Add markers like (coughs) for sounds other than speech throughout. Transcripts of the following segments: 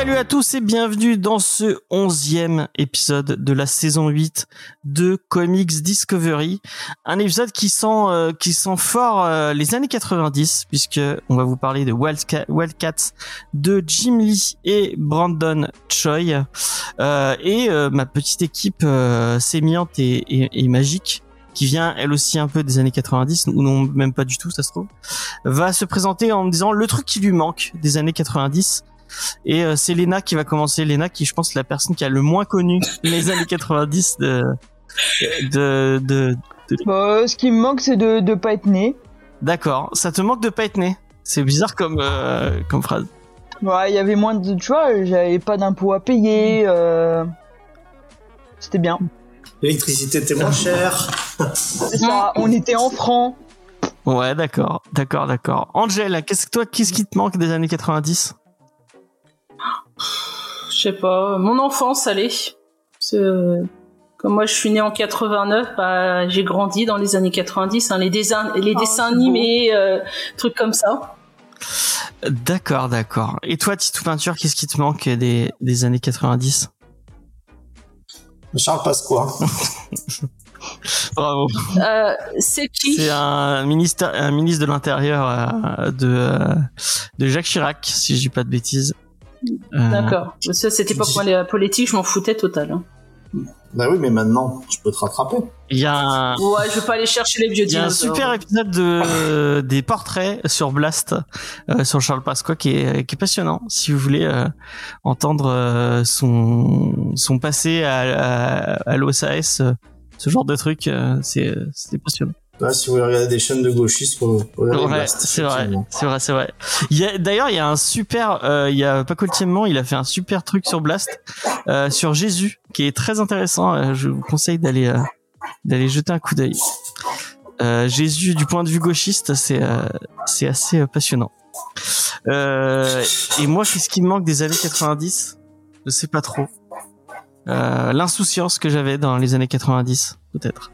Salut à tous et bienvenue dans ce onzième épisode de la saison 8 de Comics Discovery. Un épisode qui sent, euh, qui sent fort euh, les années 90 puisque on va vous parler de Wildca- Wildcats de Jim Lee et Brandon Choi. Euh, et euh, ma petite équipe euh, sémillante et, et- et magique qui vient elle aussi un peu des années 90 ou non même pas du tout ça se trouve va se présenter en me disant le truc qui lui manque des années 90 et euh, c'est Lena qui va commencer. Lena qui, je pense, est la personne qui a le moins connu (laughs) les années 90 de de, de... Bah, ce qui me manque, c'est de ne pas être né. D'accord. Ça te manque de pas être né. C'est bizarre comme euh, comme phrase. Ouais, il y avait moins de. Tu vois, j'avais pas d'impôts à payer. euh, C'était bien. L'électricité était moins chère. C'est ça, on était en francs. Ouais, d'accord, d'accord, d'accord. Angel, qu'est-ce que toi, qu'est-ce qui te manque des années 90 Je sais pas, mon enfance, allez. Euh, Comme moi, je suis née en 89, bah, j'ai grandi dans les années 90, hein, les, dessins, les Oh, dessins beau. animés, euh, trucs comme ça. D'accord, d'accord. Et toi, Titou Peinture, qu'est-ce qui te manque des, des années 90 Charles Pasqua. (laughs) Bravo. Euh, c'est qui? C'est un ministre, un ministre de l'Intérieur euh, de euh, de Jacques Chirac, si je dis pas de bêtises. Euh, D'accord. Ça, cette époque, moi, la politique, je m'en foutais total. hein. Bah oui, mais maintenant, je peux te rattraper. Il y a un, Ouais, je vais pas aller chercher les vieux Il y a un super épisode de (laughs) des portraits sur Blast euh, sur Charles Pasqua qui est qui est passionnant. Si vous voulez euh, entendre euh, son son passé à à, à l'OSAS, euh, ce genre de truc, euh, c'est c'est passionnant. Là, si vous voulez regarder des chaînes de gauchistes, pour, pour regarder Ouais, c'est vrai, c'est vrai, c'est vrai. D'ailleurs il y a un super, euh, il y a Paco Tiemment, il a fait un super truc sur Blast, euh, sur Jésus, qui est très intéressant. Euh, je vous conseille d'aller euh, d'aller jeter un coup d'œil. Euh, Jésus du point de vue gauchiste, c'est euh, c'est assez passionnant. Euh, et moi, qu'est-ce qui me manque des années 90 Je sais pas trop. Euh, L'insouciance que j'avais dans les années 90, peut-être.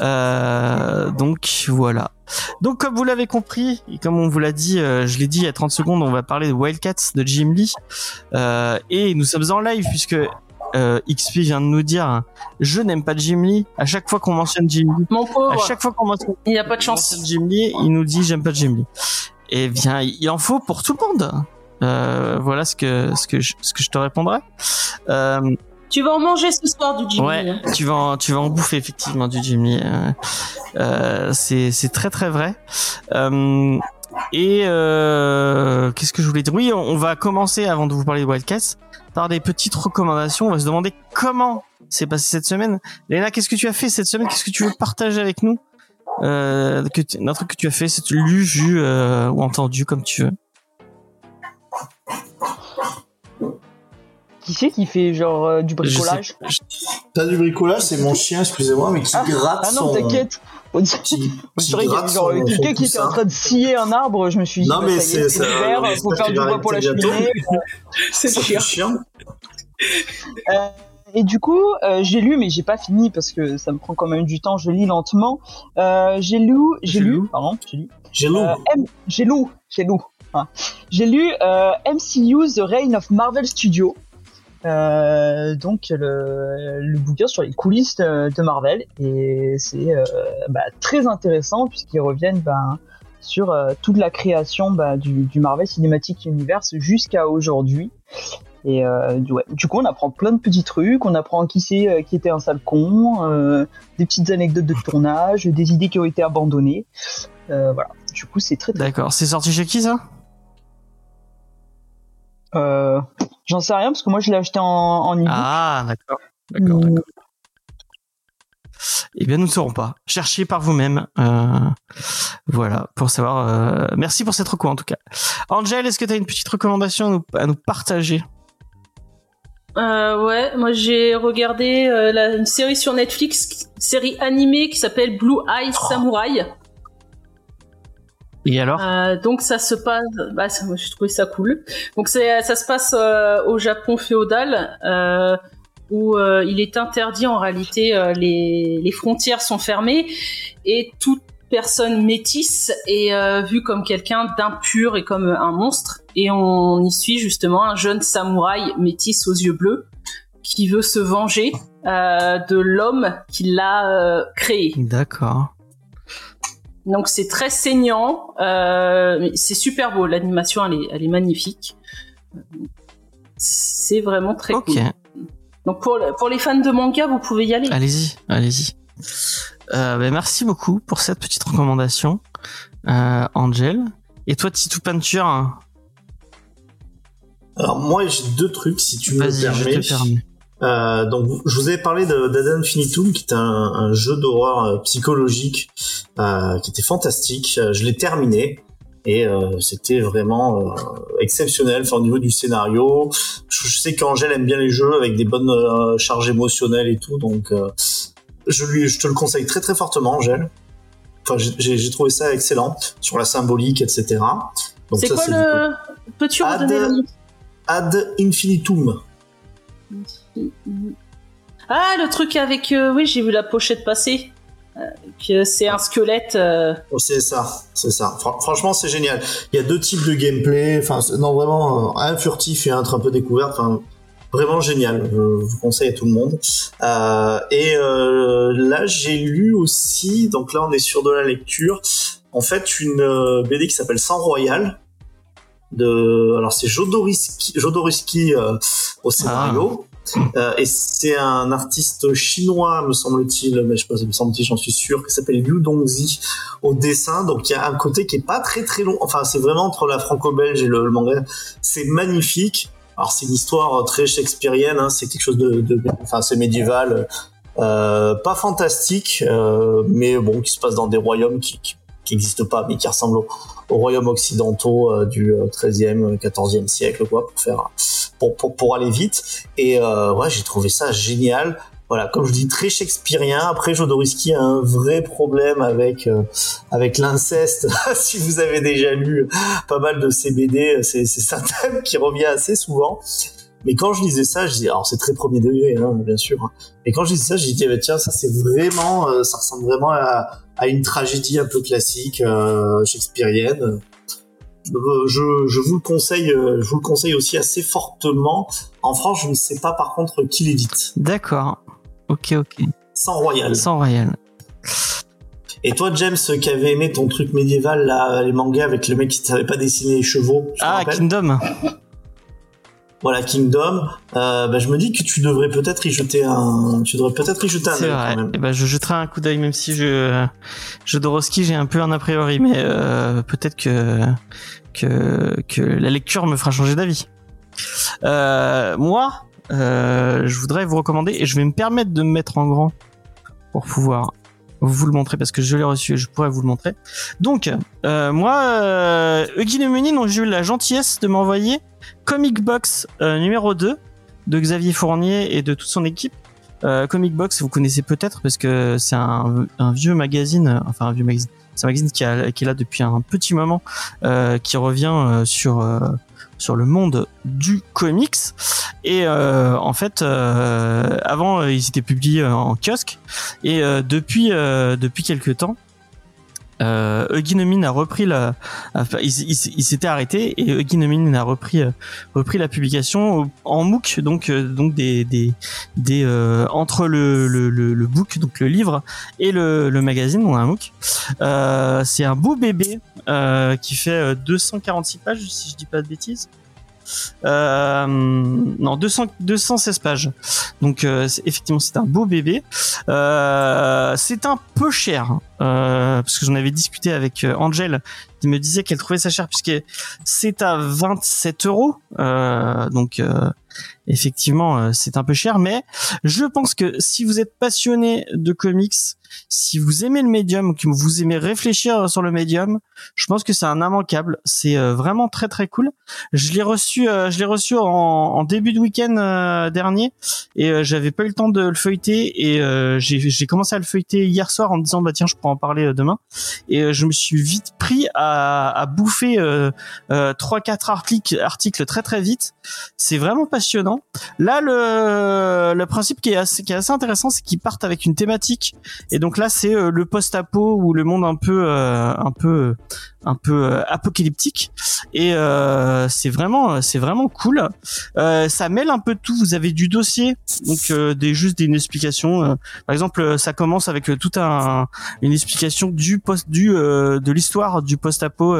Euh, donc voilà. Donc comme vous l'avez compris et comme on vous l'a dit, euh, je l'ai dit il y a 30 secondes, on va parler de Wildcats de Jim Lee Euh, et nous sommes en live puisque euh, XP vient de nous dire hein, je n'aime pas Jim Lee. À chaque fois qu'on mentionne Jim Lee, Mon à pauvre, chaque fois qu'on mentionne il n'y a pas de chance. Jim Lee, il nous dit j'aime pas Jim Lee. Eh bien, il en faut pour tout le monde. Euh, voilà ce que ce que je, ce que je te répondrai. Euh, Tu vas en manger ce soir du Jimmy. Ouais, hein. tu vas en, tu vas en bouffer effectivement du Jimmy. Euh, euh, c'est c'est très très vrai. Euh, et euh, qu'est-ce que je voulais dire? Oui, on, on va commencer avant de vous parler de Wildcats par des petites recommandations. On va se demander comment s'est passé cette semaine. Léna, qu'est-ce que tu as fait cette semaine? Qu'est-ce que tu veux partager avec nous? Euh, que tu- Un truc que tu as fait, c'est lu, vu euh, ou entendu comme tu veux. Qui c'est qui fait genre euh, du bricolage T'as du bricolage, c'est mon chien, excusez-moi, mais qui Ah, gratte Ah non, son... t'inquiète. On dirait qu'il y avait genre quelqu'un qui était en train de scier un arbre. Je me suis dit, Non, bah, mais ça y est, c'est- on faut faire du bois pour la cheminée. C'est chiant. le chien. Euh, et du coup, euh, j'ai lu, mais j'ai pas fini parce que ça me prend quand même du temps. Je lis lentement. Euh, j'ai lu, j'ai lu, lu. pardon, j'ai lu. J'ai. Euh, M- j'ai lu, j'ai lu. hein. J'ai lu euh, MCU The Reign of Marvel Studios. Euh, donc le, le bouquin sur les coulisses de, de Marvel et c'est euh, bah, très intéressant puisqu'ils reviennent bah, sur euh, toute la création bah, du, du Marvel Cinematic Universe jusqu'à aujourd'hui. Et euh, du- ouais. du coup on apprend plein de petits trucs. On apprend qui c'est qui était un sale con euh, des petites anecdotes de tournage des idées qui ont été abandonnées. Euh, voilà. Du coup c'est très très D'accord. C'est sorti chez qui ça? Euh, J'en sais rien parce que moi je l'ai acheté en, en e-book. Ah, d'accord. D'accord, Mm. d'accord. Eh bien, nous ne saurons pas. Cherchez par vous-même. Euh, voilà, pour savoir. euh, Merci pour cette recours en tout cas. Angel, est-ce que tu as une petite recommandation à nous, à nous partager? Euh, ouais, moi j'ai regardé euh, la- une série sur Netflix, une série animée qui s'appelle Blue Eye Samurai. Et alors? Euh, donc ça se passe, bah, ça, moi, j'ai trouvé ça cool. Donc ça se passe euh, au Japon féodal, euh, où il est interdit en réalité, les, les frontières sont fermées et toute personne métisse est vue comme quelqu'un d'impur et comme un monstre. Et on y suit justement un jeune samouraï métis aux yeux bleus qui veut se venger de l'homme qui l'a créé. D'accord. Donc c'est très saignant, euh, mais c'est super beau. L'animation elle est, elle est magnifique. C'est vraiment très Ok. cool. Donc pour, pour les fans de manga, vous pouvez y aller. Allez-y, allez-y. Euh, ben, merci beaucoup pour cette petite recommandation, euh, Angel. Et toi, Titou Peinture, hein, Alors moi j'ai deux trucs si tu me vas-y, je permets. te permets. Euh, donc je vous avais parlé de d'Ad Infinitum qui est un, un jeu d'horreur euh, psychologique euh, qui était fantastique. Euh, Je l'ai terminé et euh, c'était vraiment exceptionnel. Enfin, au niveau du scénario, je, je sais qu'Angèle aime bien les jeux avec des bonnes charges émotionnelles et tout, donc euh, je lui je te le conseille très très fortement, Angèle. Enfin, j'ai- trouvé ça excellent sur la symbolique, etc. C'est quoi le. Peux-tu Ad- redonner le nom? Ad Infinitum. Ah, le truc avec. euh, oui, j'ai vu la pochette passer. Euh, que c'est un squelette. euh, Oh, C'est ça, c'est ça. Fran- franchement, c'est génial. Il y a deux types de gameplay. Enfin, c'est- non, vraiment, euh, un furtif et un un peu découvert. Enfin, vraiment génial. Je vous conseille à tout le monde. Euh, et euh, là, j'ai lu aussi. Donc là, on est sur de la lecture. En fait, une euh, BD qui s'appelle Sang Royal. De, alors c'est Jodorowsky, Jodorowsky euh, au scénario. Euh, et c'est un artiste chinois, me semble-t-il, mais je sais pas, me semble-t-il, j'en suis sûr, qui s'appelle Liu Dongzi au dessin. Donc il y a un côté qui est pas très très long. Enfin, c'est vraiment entre la franco-belge et le, le manga. C'est magnifique. Alors c'est une histoire très shakespearienne. Hein, c'est quelque chose de, de enfin c'est médiéval, euh, pas fantastique, euh, mais bon qui se passe dans des royaumes qui qui, qui existent pas, mais qui ressemblent aux, royaumes occidentaux euh, du euh, 13e, 14e siècle, quoi, pour faire pour pour, aller vite. Et euh, ouais, j'ai trouvé ça génial voilà, comme je dis, très shakespearien. Après, Jodorowsky a un vrai problème avec euh, avec l'inceste. (laughs) si vous avez déjà lu pas mal de ces BD, c'est c'est un thème qui revient assez souvent. Mais quand je lisais ça, je disais, alors c'est très premier degré, hein, bien sûr. hein. Et quand je lisais ça, eh ben, tiens, ça c'est vraiment, euh, ça ressemble vraiment à, à une tragédie un peu classique euh, shakespearienne. Euh, je, je vous le conseille, je vous le conseille aussi assez fortement. En France, je ne sais pas par contre qui l'édite. D'accord. Ok, ok. Sans Royal. Sans Royal. Et toi, James, qui avait aimé ton truc médiéval, là, les mangas avec le mec qui ne savait pas dessiner les chevaux, je Ah, Kingdom. Voilà, Kingdom, euh, bah, je me dis que tu devrais peut-être y jeter un, tu devrais peut-être y jeter un C'est vrai. quand même. Eh ben, je jetterai un coup d'œil, même si je, Jodorowsky, j'ai un peu un a priori, mais euh, peut-être que que que la lecture me fera changer d'avis. Euh, moi, euh, je voudrais vous recommander, et je vais me permettre de me mettre en grand pour pouvoir vous le montrer parce que je l'ai reçu et je pourrais vous le montrer. Donc, euh, moi, euh, Huggy dont j'ai eu la gentillesse de m'envoyer Comic Box euh, numéro 2 de Xavier Fournier et de toute son équipe. Euh, Comic Box, vous connaissez peut-être parce que c'est un, vieux magazine, euh, enfin un vieux magazine, c'est un magazine qui, qui est là depuis un petit moment, euh, qui revient euh, sur sur le monde du comics. Et euh, en fait, euh, avant, euh, ils étaient publiés en kiosque, et euh, depuis depuis quelques temps. Euh, Huggy Nomin a repris la, enfin, il, il- il s'était arrêté et Huggy Nomin a repris euh, repris la publication en MOOC, donc euh, donc des des des euh, entre le, le le le book donc le livre et le le magazine on a un MOOC. Euh, c'est un beau bébé euh, qui fait euh, 246 pages si je dis pas de bêtises. Euh, non 200 216 pages. Donc euh, effectivement c'est un beau bébé. Euh, c'est un peu cher euh, parce que j'en avais discuté avec Angel qui me disait qu'elle trouvait ça cher puisque c'est à 27 euros. Donc effectivement, c'est un peu cher, mais je pense que si vous êtes passionné de comics, si vous aimez le médium, que vous aimez réfléchir sur le médium, je pense que c'est un immanquable. C'est euh, vraiment très très cool. Je l'ai reçu, euh, je l'ai reçu en, début de week-end euh, dernier et j'avais pas eu le temps de le feuilleter et j'ai commencé à le feuilleter hier soir en me disant bah tiens je pourrais en parler demain et je me suis vite pris à, à bouffer trois quatre articles articles très très vite. C'est vraiment passionnant. Là le le principe qui est assez, qui est assez intéressant c'est qu'ils partent avec une thématique et donc là, c'est euh, le post-apo ou le monde un peu, euh, un peu, un peu euh, apocalyptique. Et c'est vraiment, c'est vraiment cool. ça mêle un peu tout. Vous avez du dossier, donc des juste une explication. par exemple, ça commence avec tout un, une explication du post, du, de l'histoire du post-apo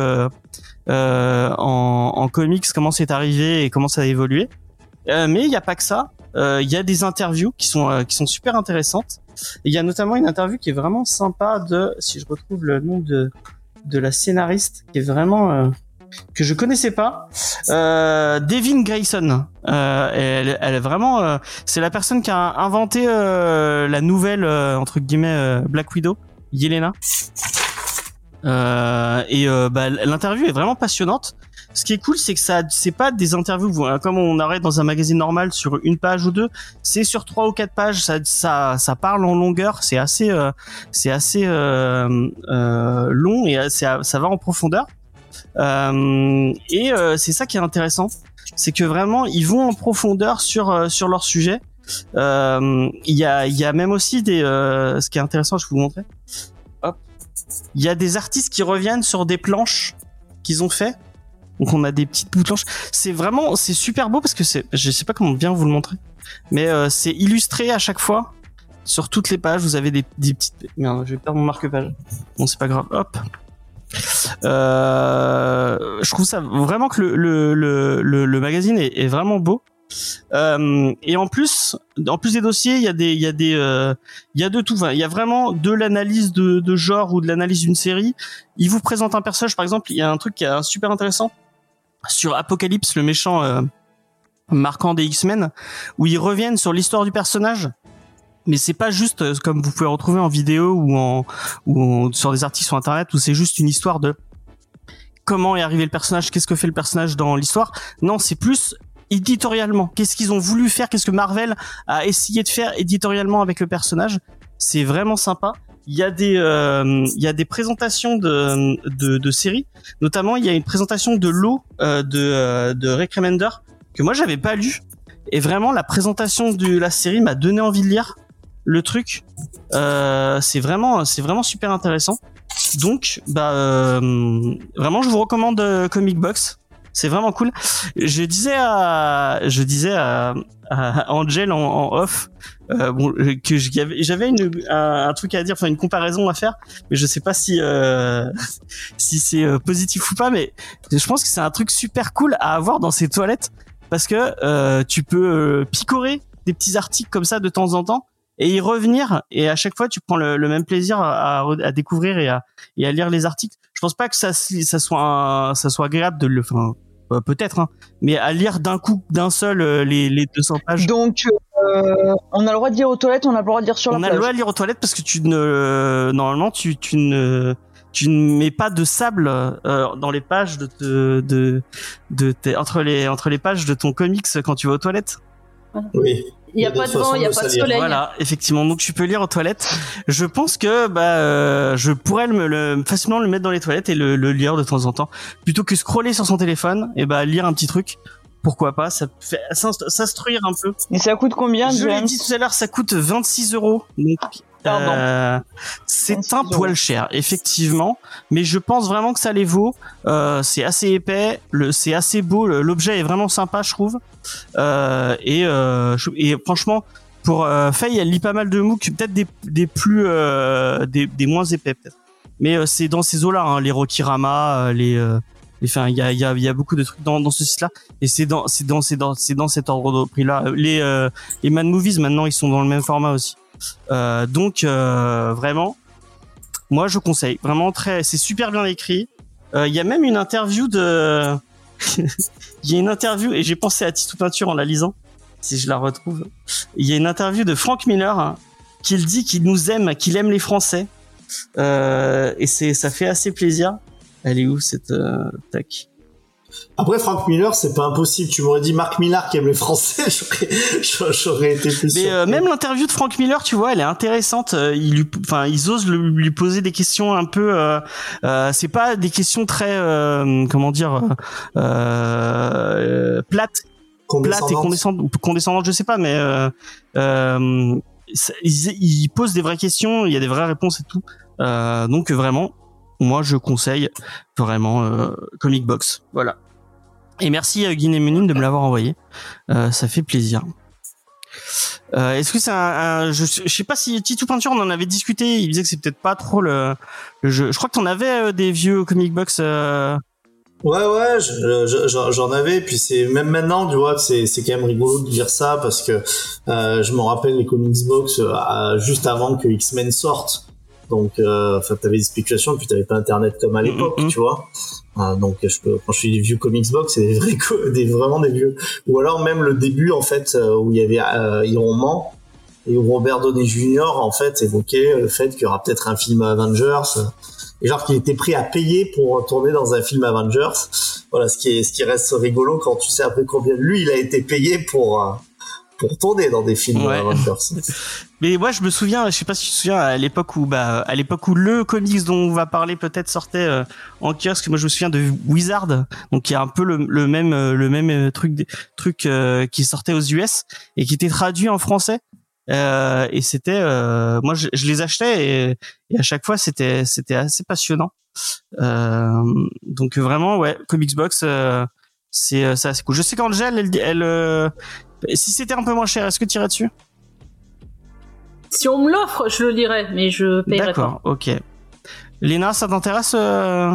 en, en comics, comment c'est arrivé et comment ça a évolué. mais il n'y a pas que ça. Il y a des interviews qui sont qui sont super intéressantes. Il y a notamment une interview qui est vraiment sympa de, si je retrouve le nom de, de la scénariste, qui est vraiment, euh, que je connaissais pas, euh, Devin Grayson. Euh, elle, elle est vraiment, euh, c'est la personne qui a inventé euh, la nouvelle entre guillemets Black Widow, Yelena. et bah, l'interview est vraiment passionnante ce qui est cool, c'est que ça, c'est pas des interviews comme on arrête dans un magazine normal sur une page ou deux. C'est sur trois ou quatre pages. Ça, ça, ça parle en longueur. C'est assez, euh, c'est assez euh, euh, long et ça, ça va en profondeur. Euh, et euh, c'est ça qui est intéressant, c'est que vraiment ils vont en profondeur sur euh, sur leur sujet. Il y a y a même aussi des, ce qui est intéressant, je vais vous montrer. Il y a des artistes qui reviennent sur des planches qu'ils ont fait donc on a des petites bouts. C'est vraiment, c'est super beau parce que c'est, je sais pas comment bien vous le montrer, mais euh, c'est illustré à chaque fois. Sur toutes les pages, vous avez des, petites. Merde, je vais perdre mon marque-page. Bon, c'est pas grave. Hop. Euh, je trouve ça vraiment que le, le, le, le magazine est, est, vraiment beau. Euh, et en plus, en plus des dossiers, il y a des, il y a des, euh, il y a de tout. il y a vraiment de l'analyse de, de genre ou de l'analyse d'une série. Il vous présente un personnage, par exemple, il y a un truc qui est super intéressant sur Apocalypse, le méchant euh, marquant des X-Men, où ils reviennent sur l'histoire du personnage. Mais c'est pas juste euh, comme vous pouvez retrouver en vidéo ou en ou sur des articles sur internet où c'est juste une histoire de comment est arrivé le personnage, qu'est-ce que fait le personnage dans l'histoire. Non, c'est plus éditorialement. Qu'est-ce qu'ils ont voulu faire, qu'est-ce que Marvel a essayé de faire éditorialement avec le personnage. C'est vraiment sympa il y a des euh, il y a des présentations de, de, de séries. Notamment il y a une présentation de l'eau euh, de euh, de Rick Remender que moi j'avais pas lu. Et vraiment la présentation de la série m'a donné envie de lire le truc. Euh, c'est vraiment c'est vraiment super intéressant. Donc bah euh, vraiment je vous recommande Comic Box c'est vraiment cool je disais à je disais à, à Angel en, off euh, bon, euh, que j'avais un, truc à dire, enfin une comparaison à faire, mais je sais pas si euh, (laughs) si c'est euh, positif ou pas, mais je pense que c'est un truc super cool à avoir dans ses toilettes parce que euh, tu peux picorer des petits articles comme ça de temps en temps et y revenir et à chaque fois tu prends le, le même plaisir à, à, découvrir et à, et à lire les articles. Je pense pas que ça ça soit ça soit agréable de le enfin peut-être hein, mais à lire d'un coup d'un seul les les 200 pages. Donc euh, on a le droit de lire aux toilettes, on a le droit de lire sur on la plage. On a le droit de lire aux toilettes parce que tu ne normalement tu tu ne tu ne mets pas de sable euh, dans les pages de de de, de entre les entre les pages de ton comics quand tu vas aux toilettes. Oui. Il n'y a, pas de vent, il n'y a pas de soleil. Voilà, effectivement. Donc tu peux lire aux toilettes. Je pense que bah euh, je pourrais le, le, facilement le mettre dans les toilettes et le, le, lire de temps en temps, plutôt que scroller sur son téléphone et bah lire un petit truc pourquoi pas? Ça fait s'instruire un peu. Et ça coûte combien Je l'ai dit tout à l'heure, ça coûte 26 euros. Euh, c'est un poil cher, effectivement, mais je pense vraiment que ça les vaut. Euh, c'est assez épais, c'est assez beau, l'objet est vraiment sympa, je trouve. Euh, et, euh, et franchement, pour euh, Faye, elle lit pas mal de MOOC, peut-être des, des plus, euh, des, des moins épais peut-être. Mais c'est dans ces eaux-là, hein, les Rokirama, les Enfin, il y a, y, a, y a beaucoup de trucs dans, dans ce site-là, et c'est dans, c'est dans, c'est dans, c'est dans cet ordre de prix-là. Les, euh, les Man Movies maintenant, ils sont dans le même format aussi. Euh, donc euh, vraiment, moi je conseille. Vraiment très, c'est super bien écrit. Euh, il y a même une interview de, (laughs) il y a une interview et j'ai pensé à Tito Peinture en la lisant. si je la retrouve. Il y a une interview de Frank Miller hein, qu'il dit qu'il nous aime, qu'il aime les Français. Et c'est, ça fait assez plaisir. Elle est où cette tac Après, Frank Miller, c'est pas impossible. Tu m'aurais dit Marc Millar qui aime les Français, (laughs) j'aurais, été plus Mais euh, même l'interview de Frank Miller, tu vois, elle est intéressante. Euh, Il lui, enfin, ils osent le- lui poser des questions un peu. Euh, euh, c'est pas des questions très, euh, comment dire, euh, plates plate et Condescendante. condescendante, ou condescendante, je sais pas, mais euh, euh, ils, ils posent des vraies questions, il y a des vraies réponses et tout. Euh, donc vraiment, moi je conseille vraiment euh, Comic Box. Voilà. Et merci à Guinée Ménine de me l'avoir envoyé. Euh, ça fait plaisir. Euh, Est-ce que c'est un, un- je, je sais pas si Titou Peinture on en avait discuté. Il disait que c'est peut-être pas trop le, jeu. Je crois que t'en avais euh, des vieux comic box. Euh... Ouais, ouais, je- je- j'en j'en avais. Puis c'est même maintenant, tu vois, c'est quand même rigolo de dire ça parce que euh, je me rappelle les comics box euh, juste avant que X-Men sorte. Donc, euh, enfin, t'avais des spéculations, puis t'avais pas Internet comme à l'époque, tu vois. Euh, donc, je peux, quand je suis des vieux comics box, c'est des vrais, (laughs) co- des vraiment des vieux. Ou alors même le début, en fait, euh, où il y avait euh, Iron Man et où Robert Downey Jr. en fait évoquait le fait qu'il y aura peut-être un film Avengers. et genre qu'il était prêt à payer pour tourner dans un film Avengers. Voilà, ce qui est, ce qui reste rigolo quand tu sais après combien lui il a été payé pour pour tourner dans des films Ouais. Avengers. (laughs) Mais moi, je me souviens, je sais pas si tu te souviens, à l'époque où, bah, à l'époque où le comics dont on va parler peut-être sortait euh, en kiosque. Moi, je me souviens de Wizard, donc il y a un peu le, le même, euh, le même euh, truc, truc euh, qui sortait aux US et qui était traduit en français. Euh, et c'était, euh, moi, je, je les achetais et, et à chaque fois, c'était, c'était assez passionnant. Donc vraiment, ouais, Comics Box, c'est, c'est assez cool. Je sais qu'Angèle, elle, elle, si c'était un peu moins cher, est-ce que tu irais dessus? Si on me l'offre, je le lirai, mais je paierai pas. D'accord, ok. Léna, ça t'intéresse euh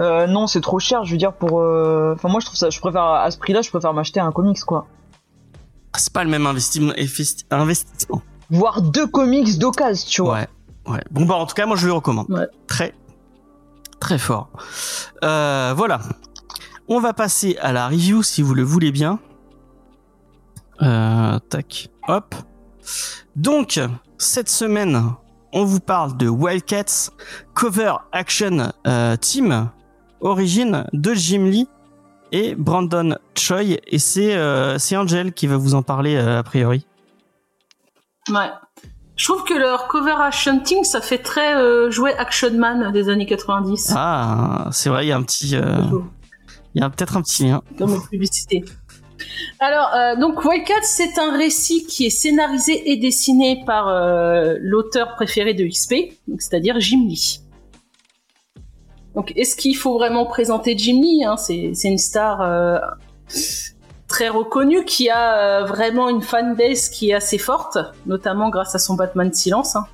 Euh, non, c'est trop cher, je veux dire, pour. euh, Enfin, moi, je trouve ça. Je préfère, à ce prix-là, je préfère m'acheter un comics, quoi. C'est pas le même investissement. investi- investissement. Voir deux comics d'occasion, tu vois. Ouais, ouais. Bon, bah, en tout cas, moi, je le recommande. Ouais. Très, très fort. Euh, voilà. On va passer à la review, si vous le voulez bien. Euh, tac, hop. Donc, cette semaine, on vous parle de Wildcats Cover Action euh, Team, origine de Jim Lee et Brandon Choi. Et c'est euh, Angel qui va vous en parler euh, a priori. Ouais. Je trouve que leur cover action team, ça fait très euh, jouet Action Man des années 90. Ah, c'est vrai, il y a un petit, il y a peut-être un petit lien. Comme publicité. Alors, euh, donc Wildcat, c'est un récit qui est scénarisé et dessiné par euh, l'auteur préféré de XP, c'est-à-dire Jim Lee. Donc, est-ce qu'il faut vraiment présenter Jim Lee hein? C'est une star euh, très reconnue qui a vraiment une fanbase qui est assez forte, notamment grâce à son Batman Silence. hein.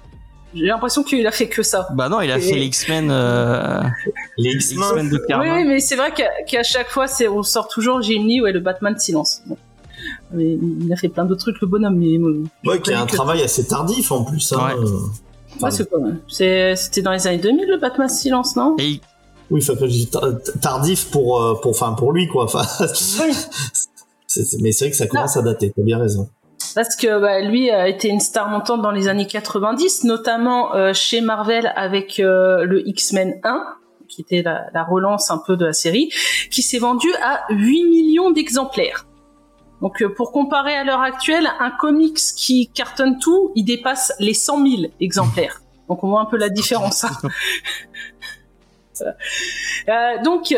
J'ai l'impression qu'il a fait que ça. Bah non, il a Et- fait les X-Men, euh, Les X-Men, de Karma. oui, mais c'est vrai qu'à chaque fois, on sort toujours Jim Lee ou le Batman Silence. Bon. Mais il a fait plein d'autres trucs, le bonhomme. Mais euh, ouais, qui a un que- travail assez tardif en plus. Hein. Ouais. euh. ouais, c'est pas mal. C'était dans les années 2000 le Batman Silence, non? Et Oui, enfin, tardif pour euh, pour enfin pour lui quoi. Enfin, Oui. (laughs) mais c'est vrai que ça commence à dater. T'as bien raison. Parce que bah, lui a été une star montante dans les années 90, notamment euh, chez Marvel avec euh, le X-Men 1, qui était la, la relance un peu de la série, qui s'est vendu à 8 millions d'exemplaires. Donc euh, pour comparer à l'heure actuelle, un comics qui cartonne tout, il dépasse les 100 000 exemplaires. Donc on voit un peu la différence. hein. (laughs) Donc,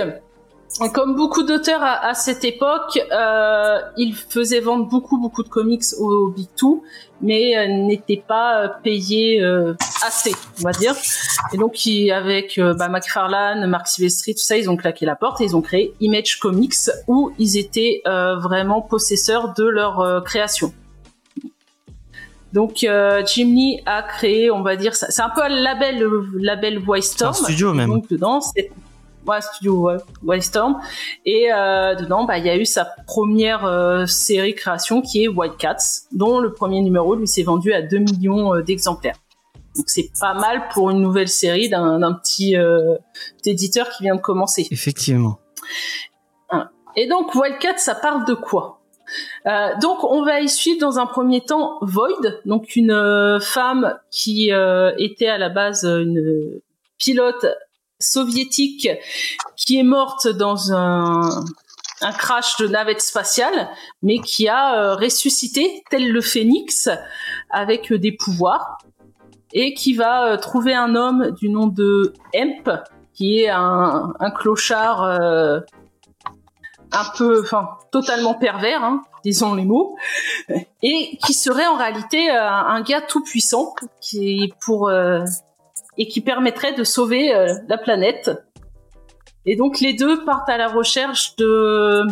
comme beaucoup d'auteurs à, à cette époque, euh, ils faisaient vendre beaucoup beaucoup de comics au, Big Two, mais euh, n'étaient pas euh, payés euh, assez, on va dire. Et donc, ils- avec euh, bah, McFarlane, Mark Silvestri, tout ça, ils ont claqué la porte et ils ont créé Image Comics, où ils étaient euh, vraiment possesseurs de leur création. Donc, euh, Jim Lee a créé, on va dire, c'est un peu un label, le label Voice c'est un studio même. Donc dedans, c'est ouais, studio Wildstorm. Et euh, dedans, bah, il y a eu sa première euh, série création qui est White Cats, dont le premier numéro lui s'est vendu à 2 millions euh, d'exemplaires. Donc c'est pas mal pour une nouvelle série d'un petit euh, éditeur qui vient de commencer. Effectivement. Hein. Et donc Wildcat, ça parle de quoi? Euh, donc on va y suivre dans un premier temps Void, donc une euh, femme qui euh, était à la base une pilote soviétique qui est morte dans un, crash de navette spatiale, mais qui a ressuscité tel le phénix avec des pouvoirs et qui va trouver un homme du nom de Hemp qui est un, clochard un peu, enfin, totalement pervers, hein, disons les mots, et qui serait en réalité euh, un gars tout puissant qui pour euh, et qui permettrait de sauver euh, la planète. Et donc les deux partent à la recherche de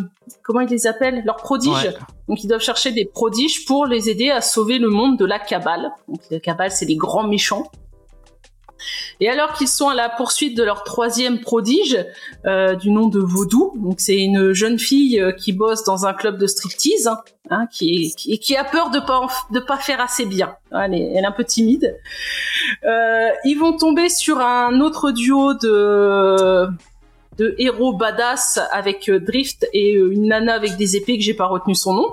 comment ils les appellent leurs prodiges. Donc ils doivent chercher des prodiges pour les aider à sauver le monde de la cabale. Donc la cabale c'est les grands méchants. Et alors qu'ils sont à la poursuite de leur troisième prodige, euh, du nom de Vaudou, donc c'est une jeune fille euh, qui bosse dans un club de striptease, hein, hein qui, qui, qui, a peur de pas de pas faire assez bien. Elle est, elle est un peu timide. Euh, ils vont tomber sur un autre duo de de héros badass avec Drift et une nana avec des épées que j'ai pas retenu son nom.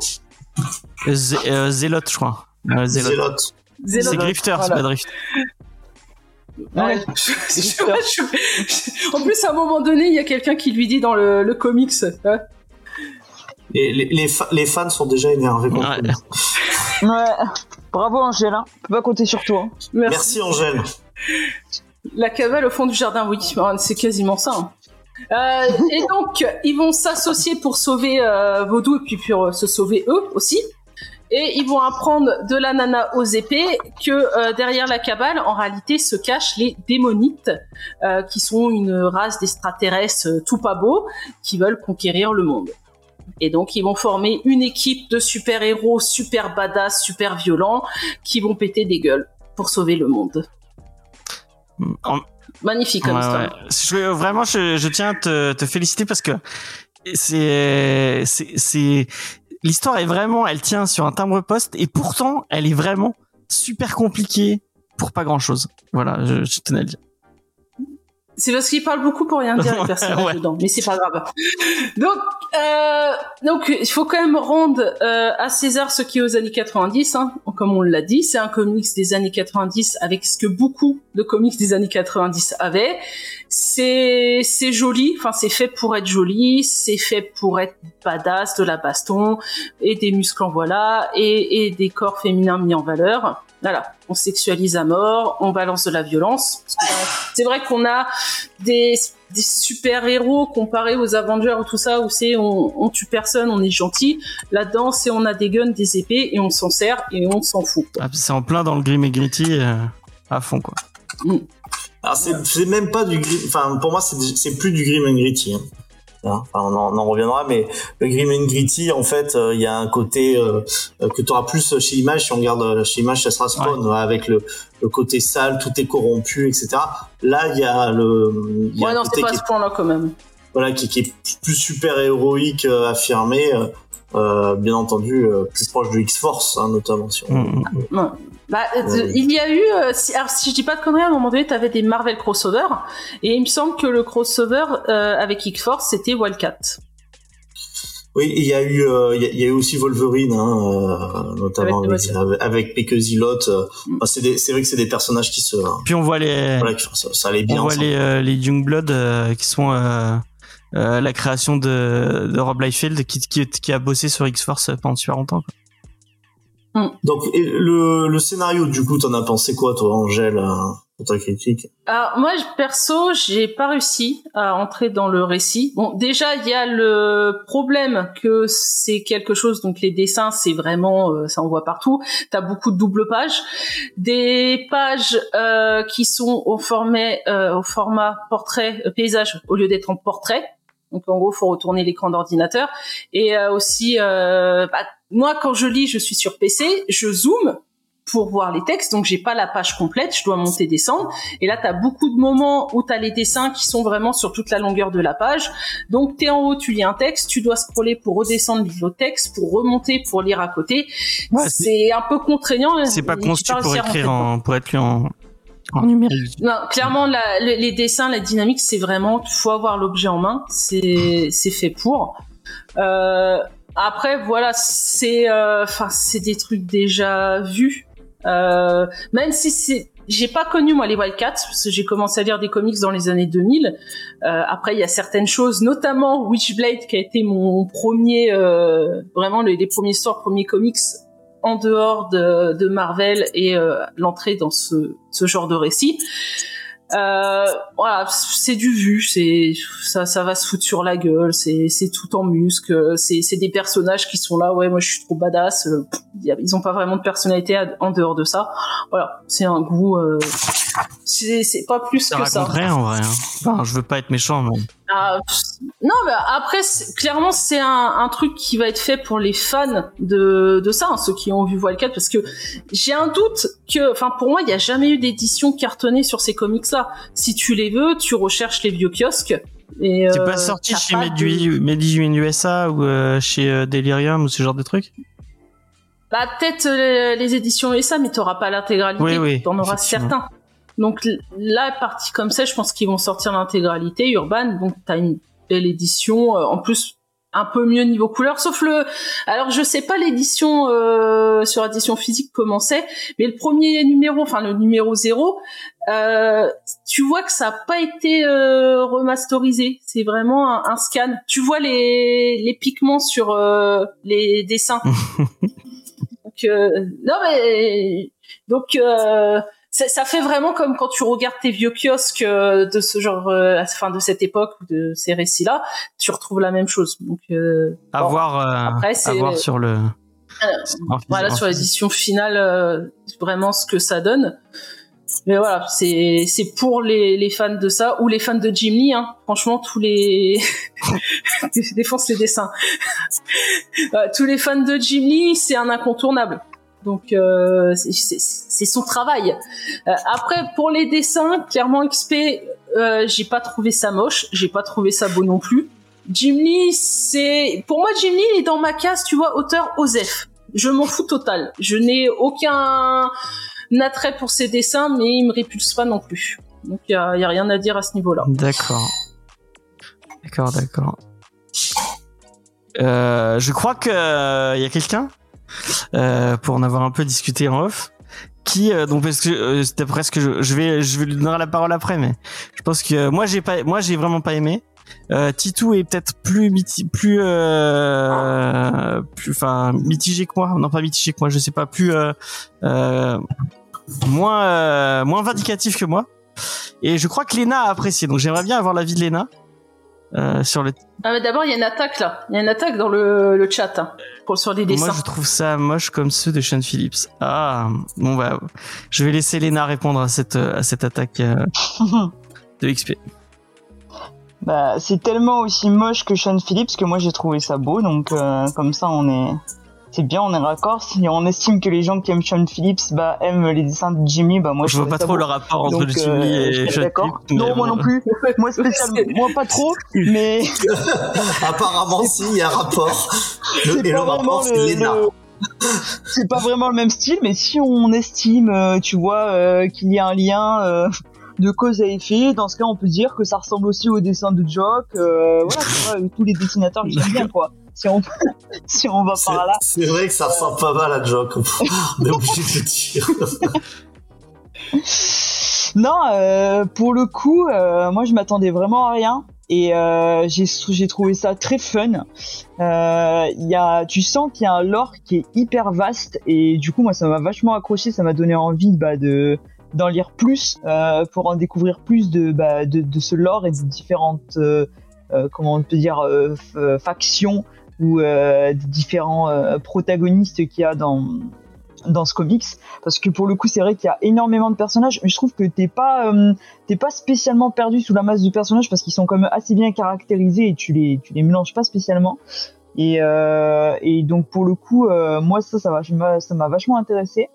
Zélote, je crois. Zélote. C'est Grifter, c'est pas Drift. Ouais. en plus, à un moment donné, il y a quelqu'un qui lui dit dans le, le comics. Hein. les, les, les, fans sont déjà énervés contre ouais. ouais. Bravo Angèle, hein. on peut pas compter sur toi. Hein. Merci. Merci Angèle. La cavale au fond du jardin, oui, c'est quasiment ça. Hein. Euh, et donc, ils vont s'associer pour sauver euh, Vaudou et puis pour euh, se sauver eux aussi et ils vont apprendre de la nana aux épées que euh, derrière la cabale, en réalité, se cachent les démonites, euh, qui sont une race d'extraterrestres euh, tout pas beaux, qui veulent conquérir le monde. Et donc, ils vont former une équipe de super-héros super badass, super violents, qui vont péter des gueules pour sauver le monde. Magnifique comme histoire. vraiment, je, je tiens à te, te féliciter parce que c'est c'est l'histoire est vraiment, elle tient sur un timbre poste et pourtant, elle est vraiment super compliquée pour pas grand chose. Voilà, je, je tenais à le dire. C'est parce qu'il parle beaucoup pour rien dire les (laughs) personnages dedans, mais c'est pas grave. Donc, euh, donc il faut quand même rendre euh, à César ce qui est aux années 90, hein, comme on l'a dit, c'est un comics des années 90 avec ce que beaucoup de comics des années 90 avaient. C'est c'est joli, enfin c'est fait pour être joli, c'est fait pour être badass, de la baston et des muscles en voilà et, et des corps féminins mis en valeur voilà, on sexualise à mort, on balance de la violence. C'est vrai qu'on a des, super héros comparés aux Avengers ou tout ça où c'est on, tue personne, on est gentil. Là-dedans, c'est on a des guns, des épées et on s'en sert et on s'en fout. Ah, c'est en plein dans le grim et gritty euh, à fond quoi. Mm. Alors c'est même pas du grim, enfin pour moi c'est plus du grim and gritty. Hein. Hein, on, en, reviendra, mais le Grim and Gritty, en fait, euh, il y a un côté euh, que tu auras plus chez Image. Si on regarde euh, chez Image, ça sera Spawn, avec le, côté sale, tout est corrompu, etc. Là, il y a le. Y a ouais, non, c'est pas ce point-là quand même. Voilà, qui, est plus super héroïque, affirmé. bien entendu, plus proche de X-Force, hein, notamment. Si on... Mm. Bah, euh, il y a eu, euh, si, alors si je dis pas de conneries, à un moment donné, tu avais des Marvel crossover, et il me semble que le crossover euh, avec X-Force, c'était Wildcat. Oui, il y a eu, il y, a eu aussi Wolverine, hein, notamment avec, avec, mm. c'est vrai que c'est des personnages qui se. Puis on voit les. Voilà, ça, allait bien. On voit les, les Youngblood qui sont la création de, de Rob Liefeld qui, qui, qui, a bossé sur X-Force pendant super longtemps. Quoi. Mm. Donc le, le scénario, du coup, t'en as pensé quoi, toi, Angèle, euh, pour ta critique? Alors moi, perso, j'ai pas réussi à entrer dans le récit. Bon, déjà, il y a le problème que c'est quelque chose. Donc les dessins, c'est vraiment, euh, ça on voit partout. T'as beaucoup de double pages, des pages euh, qui sont au format, euh, au format portrait paysage au lieu d'être en portrait. Donc en gros, faut retourner l'écran d'ordinateur et aussi bah, moi, quand je lis, je suis sur PC, je zoome pour voir les textes, donc j'ai pas la page complète, je dois monter, descendre. Et là, tu as beaucoup de moments où tu as les dessins qui sont vraiment sur toute la longueur de la page. Donc tu es en haut, tu lis un texte, tu dois scroller pour redescendre le texte, pour remonter, pour lire à côté. c'est un peu contraignant. C'est pas conçu pour écrire en, pour être lu en, numérique. Non, clairement, les dessins, la dynamique, c'est vraiment, faut avoir l'objet en main. C'est, c'est fait pour. Euh, après, voilà, c'est, euh, enfin, c'est des trucs déjà vus. Euh, même si c'est, j'ai pas connu moi les Wildcats parce que j'ai commencé à lire des comics dans les années 2000. Euh, après, il y a certaines choses, notamment Witchblade qui a été mon premier, euh, vraiment les, les premiers stores, premiers comics en dehors de, de Marvel et euh, l'entrée dans ce, ce genre de récit. Euh, voilà, c'est du vu, c'est ça, ça va se foutre sur la gueule, c'est c'est tout en muscle, c'est c'est des personnages qui sont là, ouais, moi je suis trop badass, euh, ils ont pas vraiment de personnalité en dehors de ça. Voilà, c'est un goût, euh, c'est c'est pas plus Ça que ça. rien en vrai. Hein. Enfin, je veux pas être méchant, mais Ah, non, mais après, clairement, c'est un, un truc qui va être fait pour les fans de, de ça, hein, ceux qui ont vu Wildcat, parce que j'ai un doute que, enfin, pour moi, il n'y a jamais eu d'édition cartonnée sur ces comics-là. Si tu les veux, tu recherches les vieux kiosques. Et, c'est euh, pas sorti chez Medi USA ou euh, chez euh, Delirium ou ce genre de trucs? Bah, peut-être euh, les éditions USA, mais t'auras pas l'intégralité. Oui, oui, T'en auras certains. Donc là, partie comme ça, je pense qu'ils vont sortir l'intégralité Urban. Donc t'as une belle édition. euh, en plus, un peu mieux niveau couleur. Sauf le. Alors je sais pas l'édition euh, sur édition physique comment c'est, mais le premier numéro, enfin le numéro zéro, euh, tu vois que ça a pas été euh, remasterisé. C'est vraiment un, un scan. Tu vois les les pigments sur euh, les dessins. (laughs) Donc, euh, non mais donc euh, ça, fait vraiment comme quand tu regardes tes vieux kiosques euh, de ce genre, euh, à la fin de cette époque ou de ces récits-là, tu retrouves la même chose. Donc euh, À bon, voir, euh, après, à voir sur le. phys- voilà sur l'édition finale euh, vraiment ce que ça donne. Mais voilà, c'est c'est pour les, les fans de ça ou les fans de Jim Lee. Hein. Franchement, tous les (laughs) défense les dessins. Euh, tous les fans de Jim Lee, c'est un incontournable. Donc euh, c'est- son travail. Euh, après, pour les dessins, clairement XP, euh, j'ai pas trouvé ça moche, j'ai pas trouvé ça beau non plus. Jim Lee, c'est pour moi Jim Lee il est dans ma case, tu vois, auteur Osef. Je m'en fous total. Je n'ai aucun attrait pour ses dessins, mais il me répulse pas non plus. Donc il y a, y a rien à dire à ce niveau-là. D'accord. D'accord, d'accord. Euh, je crois que euh, y a quelqu'un? Euh, pour en avoir un peu discuté en off. Qui euh, donc parce que euh, c'était presque je, je vais je vais lui donner la parole après mais je pense que moi j'ai pas moi j'ai vraiment pas aimé. Euh, Titou est peut-être plus miti- plus plus enfin mitigé que moi. Non pas mitigé que moi je sais pas plus moins moins vindicatif que moi. Et je crois que Lena a apprécié donc j'aimerais bien avoir l'avis de Lena euh, sur le Ah mais d'abord il y a une attaque là. Il y a une attaque dans le, le chat hein, pour sur les dessins. Moi, je trouve ça moche comme ceux de Sean Phillips. Ah, bon bah, je vais laisser Lena répondre à cette à cette attaque euh, (laughs) de XP. Bah, c'est tellement aussi moche que Sean Phillips que moi j'ai trouvé ça beau, donc euh, comme ça on est, c'est bien, on est raccord. Si on estime que les gens qui aiment Sean Phillips bah, aiment les dessins de Jimmy, bah moi je vois trouvais pas trop le rapport entre Donc, le Jimmy euh, je et suis Sean. Phillips. Non, moi bon. non plus. Moi spécialement, (laughs) moi pas trop, mais (laughs) Apparemment, si, il y a un rapport. Le- c'est et le pas vraiment rapport, c'est le, Lena. le- c'est pas vraiment le même style, mais si on estime, euh, tu vois, euh, qu'il y a un lien euh, de cause à effet, dans ce cas, on peut dire que ça ressemble aussi au dessin de Jock. euh, voilà, tu vois, tous les dessinateurs j'aime bien, quoi. Si on, (laughs) si on va par là. c'est vrai que ça ressemble pas mal à Jock. On est (laughs) obligé de le dire. (laughs) Non, euh, pour le coup, euh, moi je m'attendais vraiment à rien et euh, j'ai trouvé ça très fun. Euh, y a, tu sens qu'il y a un lore qui est hyper vaste et du coup moi ça m'a vachement accroché, ça m'a donné envie bah, de d'en lire plus euh, pour en découvrir plus de bah, de, de ce lore et des différentes comment on peut dire factions ou euh, des différents euh, protagonistes qu'il y a dans dans ce comics. Parce que pour le coup c'est vrai qu'il y a énormément de personnages mais je trouve que t'es pas euh, t'es pas spécialement perdu sous la masse de personnages parce qu'ils sont quand même assez bien caractérisés et tu les tu les mélanges pas spécialement. Et et donc pour le coup moi ça ça m'a ça m'a vachement intéressé.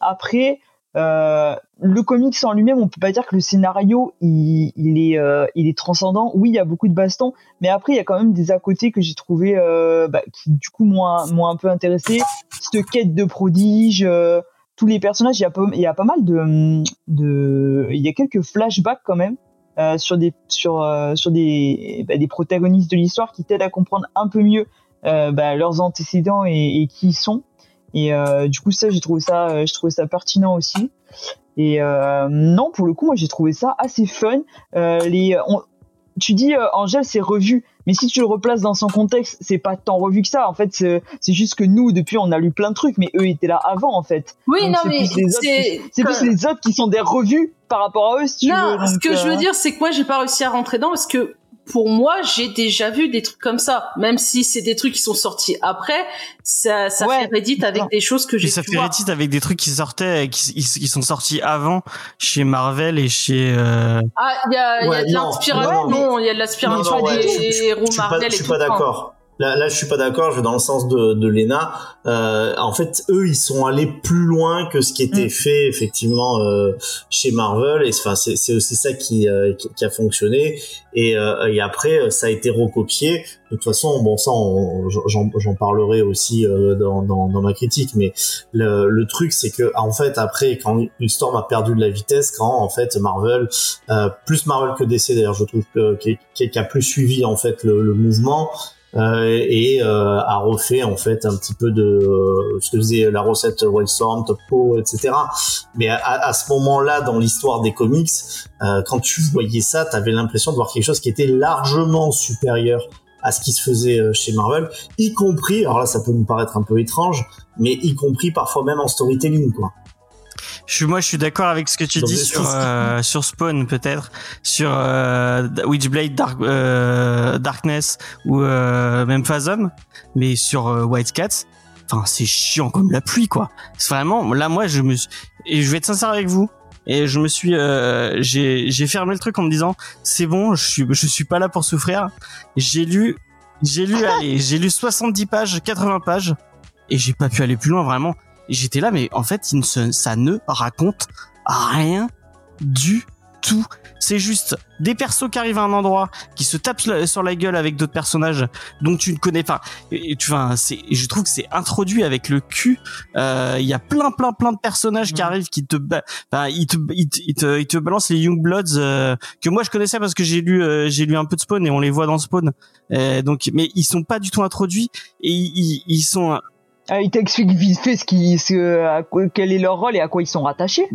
Après euh, le comics en lui-même, on peut pas dire que le scénario il, est euh, il est transcendant. Oui, il y a beaucoup de bastons, mais après il y a quand même des à côté que j'ai trouvé euh, bah, qui du coup m'ont m'ont un peu intéressé. Cette quête de prodige, tous les personnages, il y a pas il y a pas mal de il y a quelques flashbacks quand même sur des sur sur des bah, des protagonistes de l'histoire qui t'aident à comprendre un peu mieux bah, leurs antécédents et, qui ils sont. Et du coup, ça, j'ai trouvé ça, je trouvais ça pertinent aussi. Et non, pour le coup, moi, j'ai trouvé ça assez fun. les, tu dis Angèle, c'est revu mais si tu le replaces dans son contexte, c'est pas tant revu que ça. En fait, c'est juste que nous, depuis, on a lu plein de trucs, mais eux étaient là avant, en fait. Oui, non, mais c'est plus les autres qui sont des revues par rapport à eux, si tu non, veux. ce que je veux euh, dire, c'est que moi, j'ai pas réussi à rentrer dedans parce que pour moi, j'ai déjà vu des trucs comme ça, même si c'est des trucs qui sont sortis après. Ça, ça fait Reddit avec des choses que j'ai. Ça fait Reddit avec des trucs qui sortaient, qui, qui, sont sortis avant chez Marvel et chez. Euh... Ah, il y a, y a de l'inspiration. Non, il y a de l'inspiration des héros Marvel. Je suis pas d'accord. Là, là, je suis pas d'accord. Je vais dans le sens de, de Lena. Euh, en fait, eux, ils sont allés plus loin que ce qui était mm. fait effectivement euh, chez Marvel. Et enfin, c'est, c'est aussi ça qui, euh, qui, a fonctionné. Et, euh, et après, ça a été recopié. De toute façon, bon, ça, j'en, j'en parlerai aussi euh, dans, dans, dans, ma critique. Mais le, le truc, c'est que en fait, après, quand Storm a perdu de la vitesse, quand en fait Marvel, plus Marvel que DC d'ailleurs, je trouve qui, qui, a plus suivi en fait le, le mouvement. Euh, et euh, a refait en fait un petit peu de euh, ce que faisait la recette Wildstorm, Topco, etc. Mais à, à ce moment-là dans l'histoire des comics, quand tu voyais ça, t'avais l'impression de voir quelque chose qui était largement supérieur à ce qui se faisait chez Marvel, y compris, alors là ça peut nous paraître un peu étrange, mais y compris parfois même en storytelling quoi. Je suis, moi, je suis d'accord avec ce que tu dis sur euh, sur Spawn peut-être, sur euh, Witchblade, Dark, euh, Darkness ou euh, même Phasm, mais sur euh, White Cats, enfin c'est chiant comme la pluie quoi. C'est vraiment là moi je me et je vais être sincère avec vous et je me suis euh, j'ai j'ai fermé le truc en me disant c'est bon je suis je suis pas là pour souffrir. J'ai lu j'ai lu (laughs) allez j'ai lu 70 pages 80 pages et j'ai pas pu aller plus loin vraiment j'étais là, mais en fait, il ne ça ne raconte rien du tout. C'est juste des persos qui arrivent à un endroit, qui se tapent sur la gueule avec d'autres personnages dont tu ne connais pas. Et, tu vois, c'est, je trouve que c'est introduit avec le cul. Euh, il y a plein, plein, plein de personnages qui arrivent, qui te, enfin, ils te, ils te, ils te, balancent les Young Bloods euh, que moi je connaissais parce que j'ai lu, euh, j'ai lu un peu de Spawn et on les voit dans Spawn. donc, mais ils sont pas du tout introduits et ils, ils sont ah, il t'explique vite fait ce qui, ce, quel est leur rôle et à quoi ils sont rattachés.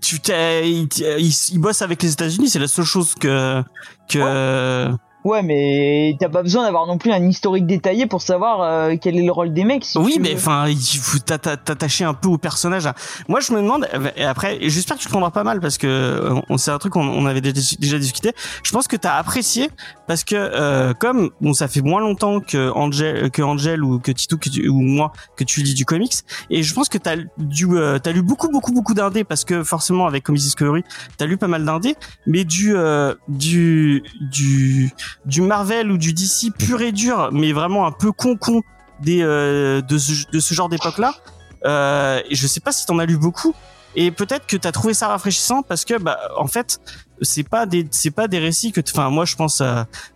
Tu ils, ils, bossent avec les États-Unis, c'est la seule chose que que. Ouais, mais t'as pas besoin d'avoir non plus un historique détaillé pour savoir euh, quel est le rôle des mecs. oui, mais enfin, il faut t'attacher un peu au personnage. Moi, je me demande, et après, j'espère que tu prendras pas mal parce que euh, on c'est un truc qu'on on avait déjà discuté. Je pense que t'as apprécié parce que euh, comme bon, ça fait moins longtemps que Angel, que Angel ou que Tito ou moi que tu lis du comics, et je pense que t'as du, t'as lu beaucoup, beaucoup, beaucoup d'indés parce que forcément avec Comics Discovery, t'as lu pas mal d'indés, mais du, du, du du Marvel ou du DC pur et dur, mais vraiment un peu con con des euh, de, ce, genre d'époque là. Euh, je sais pas si t'en as lu beaucoup et peut-être que t'as trouvé ça rafraîchissant parce que bah en fait c'est pas des c'est pas des récits que enfin moi je pense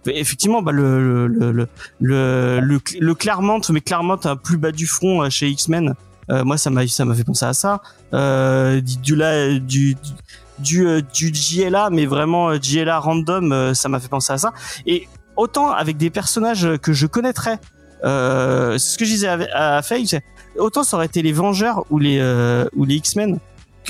effectivement bah le le le le le, Claremont mais Claremont un plus bas du front euh, chez X-Men euh, moi ça m'a ça m'a fait penser à ça euh, du là du, du du, euh, du JLA, mais vraiment euh, JLA random, euh, ça m'a fait penser à ça. Et autant avec des personnages que je connaîtrais, ce que je disais à, à Faye, autant ça aurait été les Vengeurs ou les X-Men.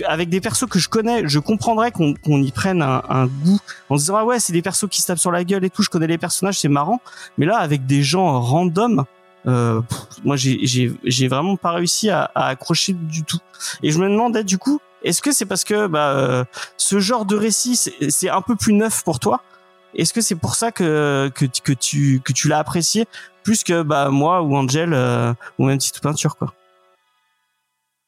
Avec des persos que je connais, je comprendrais qu'on y prenne un, goût en se disant ah ouais c'est des persos qui se tapent sur la gueule et tout, je connais les personnages, c'est marrant. Mais là avec des gens random, moi j'ai vraiment pas réussi à, à, accrocher du tout. Et je me demandais du coup est-ce que c'est parce que bah, euh, ce genre de récit c'est un peu plus neuf pour toi? Est-ce que c'est pour ça que tu l'as apprécié plus que bah moi ou Angel euh, ou même petite peinture quoi?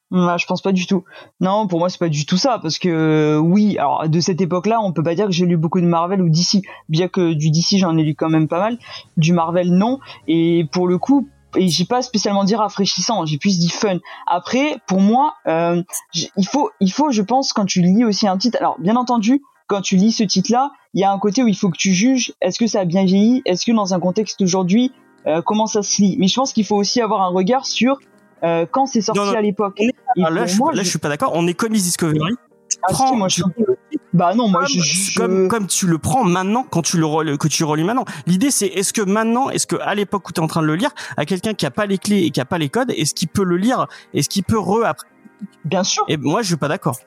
Bah, je pense pas du tout. Non, pour moi c'est pas du tout ça parce que oui, alors de cette époque-là, on peut pas dire que j'ai lu beaucoup de Marvel ou DC, bien que du DC j'en ai lu quand même pas mal, du Marvel non. Et pour le coup, j'ai pas spécialement dit rafraîchissant, j'ai plus dit fun. Après, pour moi, euh, il faut, il faut, je pense, quand tu lis aussi un titre. Alors, bien entendu, quand tu lis ce titre-là, il y a un côté où il faut que tu juges. Est-ce que ça a bien vieilli Est-ce que dans un contexte d'aujourd'hui, euh, comment ça se lit Mais je pense qu'il faut aussi avoir un regard sur euh, quand c'est sorti à l'époque. Là, je, là, je suis pas d'accord. On est comme Discovery. Ah, si, moi, je Bah non, moi comme, je, je- comme comme tu le prends maintenant quand tu le relis- que tu relis maintenant. L'idée c'est est-ce que maintenant est-ce que à l'époque où tu es en train de le lire, à quelqu'un qui a pas les clés et qui a pas les codes, est-ce qu'il peut le lire Est-ce qu'il peut re après bien sûr. Et moi je suis pas d'accord.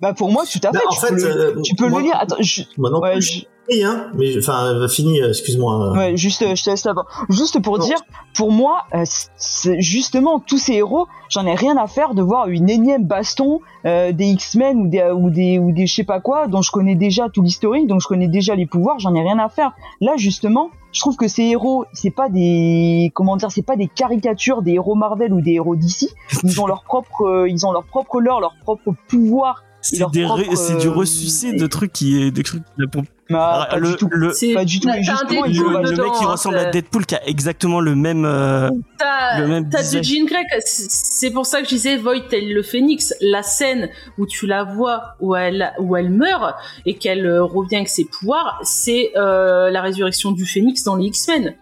Bah pour moi, tout à fait. Bah, en tu, fait, peux le, euh, tu peux moi- le lire. Attends, je- Moi non ouais, plus, compris, hein, mais enfin, fini, excuse-moi. Ouais, juste, euh, je te laisse là-bas. Juste pour Non. dire, pour moi, euh, c'est justement tous ces héros, j'en ai rien à faire de voir une énième baston euh, des X-Men ou des ou des ou des je sais pas quoi dont je connais déjà tout l'historique, dont je connais déjà les pouvoirs, j'en ai rien à faire. Là, justement, je trouve que ces héros, c'est pas des comment dire, c'est pas des caricatures des héros Marvel ou des héros DC. (laughs) Ils ont leur propre, euh, ils ont leur propre lore, leur propre pouvoir. C'est du euh, ressucé de trucs qui est des trucs qui- Bah, pas le, du tout. le, C'est- Pas du tout. Justement, le, le mec qui dedans, ressemble à Deadpool qui a exactement le même euh, T'as le même t'as du. Jean Grey, c'est- c'est pour ça que je disais Void tel le phénix. La scène où tu la vois où elle où elle meurt et qu'elle euh, revient avec ses pouvoirs, c'est euh, la résurrection du phénix dans les X-Men.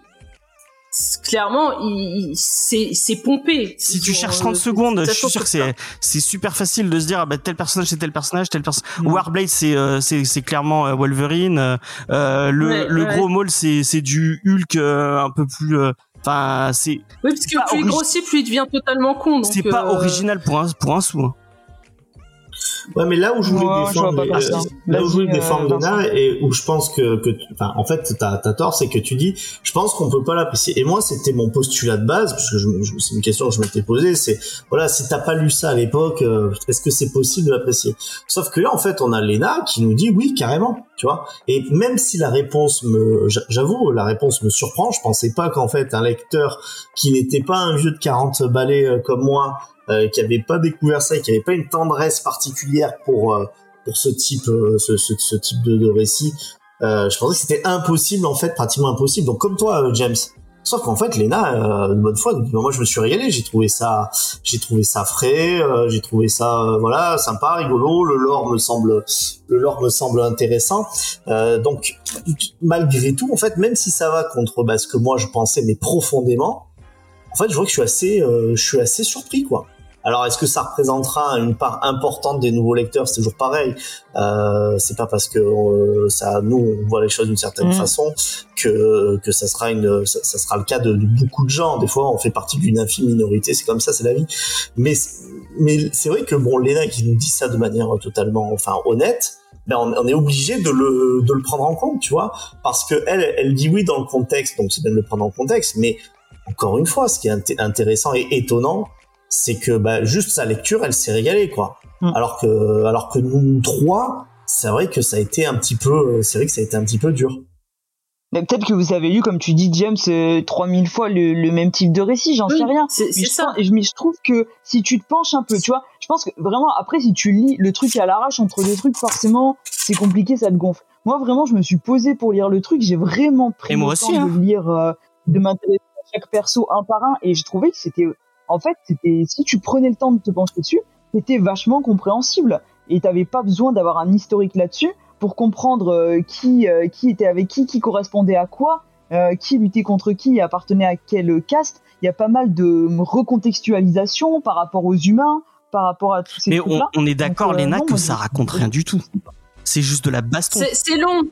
Clairement, il, il- c'est c'est pompé. si tu cherches euh, 30 secondes, je suis sûr que c'est c'est super facile de se dire ah bah tel personnage c'est tel personnage, tel personnage. Non. Warblade c'est euh, c'est c'est clairement euh, Wolverine. euh, euh, le Ouais, le ouais. gros Maul c'est c'est du Hulk euh, un peu plus euh, enfin c'est Oui, parce que plus il grossit, plus il devient totalement con. c'est pas euh, original pour un pour un sou. hein. Ouais, mais là où je voulais je défendre, euh, ça. là où je voulais défendre euh, Lena et où je pense que, que enfin, en fait, t'as, tort, c'est que tu dis, je pense qu'on peut pas l'apprécier. Et moi, c'était mon postulat de base, parce que je, je- c'est une question que je m'étais posée, c'est, voilà, si t'as pas lu ça à l'époque, euh, est-ce que c'est possible de l'apprécier? Sauf que là, en fait, on a Lena qui nous dit oui, carrément, tu vois. Et même si la réponse me, j'a- j'avoue, la réponse me surprend, je pensais pas qu'en fait, un lecteur qui n'était pas un vieux de 40 balais euh, comme moi, qui avait pas découvert ça et qui avait pas une tendresse particulière pour euh, pour ce type euh, ce, type de, récit euh, je pensais que c'était impossible en fait pratiquement impossible. Donc comme toi euh, James. Sauf qu'en fait Lena euh, de bonne foi donc, moi je me suis régalé. J'ai trouvé ça j'ai trouvé ça frais euh, j'ai trouvé ça euh, voilà sympa rigolo. Le lore me semble le lore me semble intéressant. Euh, donc malgré tout en fait même si ça va contre bah, ce que moi je pensais mais profondément en fait je vois que je suis assez euh, je suis assez surpris quoi alors, est-ce que ça représentera une part importante des nouveaux lecteurs? C'est toujours pareil. Euh, c'est pas parce que euh, ça, nous, on voit les choses d'une certaine Mhm. façon que que ça sera une, ça, ça sera le cas de, de beaucoup de gens. Des fois, on fait partie d'une infime minorité. C'est comme ça, c'est la vie. Mais mais c'est vrai que bon, Léna qui nous dit ça de manière totalement, enfin, honnête. Ben on, on est obligé de le, de le prendre en compte, tu vois, parce que elle, elle dit oui dans le contexte, donc c'est bien de le prendre en contexte, mais encore une fois, ce qui est inté- intéressant et étonnant, c'est que bah, juste sa lecture, elle s'est régalée, quoi. Mm. Alors que, alors que nous trois, c'est vrai que ça a été un petit peu, c'est vrai que ça a été un petit peu dur. Mais peut-être que vous avez lu, comme tu dis, James, euh, 3000 fois le, le même type de récit, j'en Oui, sais rien. C'est Mais c'est je, ça. pense- mais je trouve que si tu te penches un peu, tu vois, je pense que vraiment, après, si tu lis le truc à l'arrache entre deux trucs, forcément, c'est compliqué, ça te gonfle. Moi, vraiment, je me suis posé pour lire le truc, j'ai vraiment pris Et le moi temps aussi, hein. de le lire, euh, de m'intéresser à chaque perso un par un, et j'ai trouvé que c'était, en fait, c'était, si tu prenais le temps de te pencher dessus, c'était vachement compréhensible. Et t'avais pas besoin d'avoir un historique là-dessus pour comprendre euh, qui, euh, qui était avec qui, qui correspondait à quoi, euh, qui luttait contre qui et appartenait à quel caste. Il y a pas mal de recontextualisation par rapport aux humains, par rapport à tous ces Mais on, on est d'accord, Donc, euh, Léna, non, que ça raconte rien du tout. C'est juste de la baston. C'est c'est long.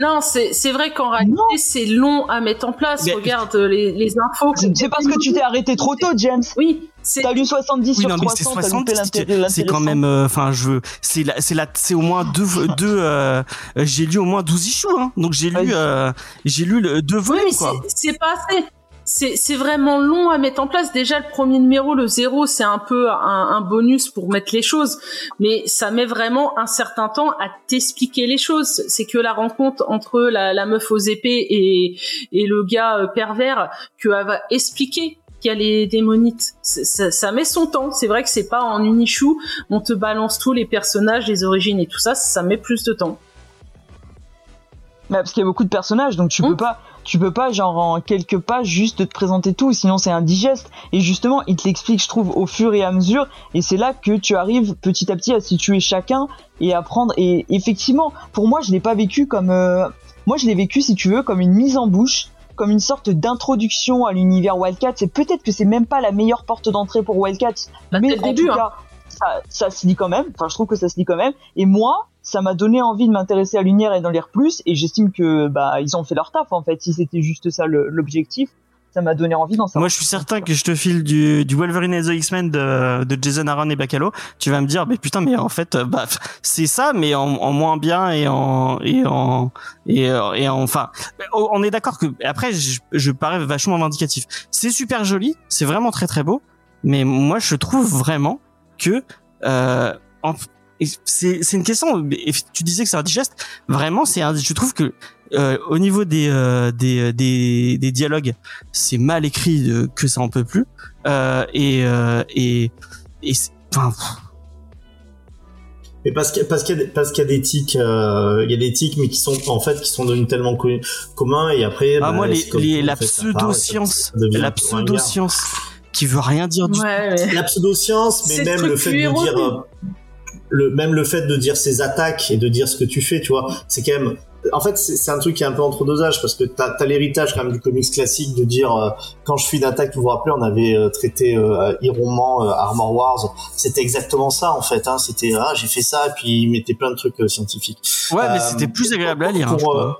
Non, c'est c'est vrai qu'en réalité, c'est long à mettre en place. Mais- Regarde euh, les, les infos. C'est c'est parce que tu t'es arrêté trop tôt, James. Oui, c'est T'as lu 70 Oui, sur non, mais c'est 300, t'as loupé 70, l'intérêt- c'est quand même, euh, enfin, je veux, c'est la, c'est la, c'est au moins deux, (laughs) deux, euh, j'ai lu au moins 12 issues, hein. Donc j'ai lu, euh, j'ai lu le, deux Oui, volumes, mais quoi. c'est- c'est pas assez. C'est vraiment long à mettre en place. Déjà, le premier numéro, le zéro, c'est un peu un, un bonus pour mettre les choses. Mais ça met vraiment un certain temps à t'expliquer les choses. C'est que la rencontre entre la, la meuf aux épées et, et le gars euh, pervers, que elle va expliquer qu'il y a les démonites. Ça, ça met son temps. C'est vrai que c'est pas en une issue, on te balance tous les personnages, les origines et tout ça. Ça met plus de temps. Bah, parce qu'il y a beaucoup de personnages, donc tu Hmm. peux pas, tu peux pas genre en quelques pages juste te présenter tout, sinon c'est indigeste. Et justement, il te l'explique, je trouve, au fur et à mesure, et c'est là que tu arrives petit à petit à situer chacun et à prendre. Et effectivement, pour moi, je l'ai pas vécu comme, euh, moi je l'ai vécu, si tu veux, comme une mise en bouche, comme une sorte d'introduction à l'univers Wildcat. C'est peut-être que c'est même pas la meilleure porte d'entrée pour Wildcat, Bah, mais le en début, tout hein. cas, ça, ça se lit quand même. Enfin, je trouve que ça se lit quand même. Et moi, ça m'a donné envie de m'intéresser à l'univers et d'en lire plus. Et j'estime que bah ils ont fait leur taf en fait. Si c'était juste ça l'objectif, ça m'a donné envie d'en savoir. Moi, je suis certain que je te file du, du Wolverine et the X-Men de, de Jason Aaron et Bacalo. Tu vas me dire, mais putain, mais en fait, bah, c'est ça, mais en, en, moins bien et en et en et, et enfin, on est d'accord que après, je, je parais vachement vindicatif. C'est super joli, c'est vraiment très très beau, mais moi, je trouve vraiment que euh, c'est c'est une question. Tu disais que c'est un digeste. Vraiment, c'est. Je trouve que euh, au niveau des, euh, des, euh, des, des dialogues, c'est mal écrit que ça en peut plus. Euh, et et et enfin. Mais parce qu'il parce qu'il y a parce qu'il y a des tics, il y a des tics, mais qui sont en fait qui sont devenus tellement communs et après. Ah bah, moi les, les la pseudo-science, la pseudo-science qui veut rien dire du ouais, tout. La pseudo-science, mais même le fait de dire le même le fait de dire ses attaques et de dire ce que tu fais, tu vois, c'est quand même en fait, c'est un truc qui est un peu entre deux âges parce que t'as as, l'héritage quand même du comics classique de dire euh, quand je suis d'attaque, vous vous rappelez, on avait euh, traité euh, Iron Man, euh, Armor Wars, c'était exactement ça en fait. Hein, c'était ah j'ai fait ça et puis il mettait plein de trucs scientifiques. Ouais, mais c'était plus agréable à lire. Pour, hein,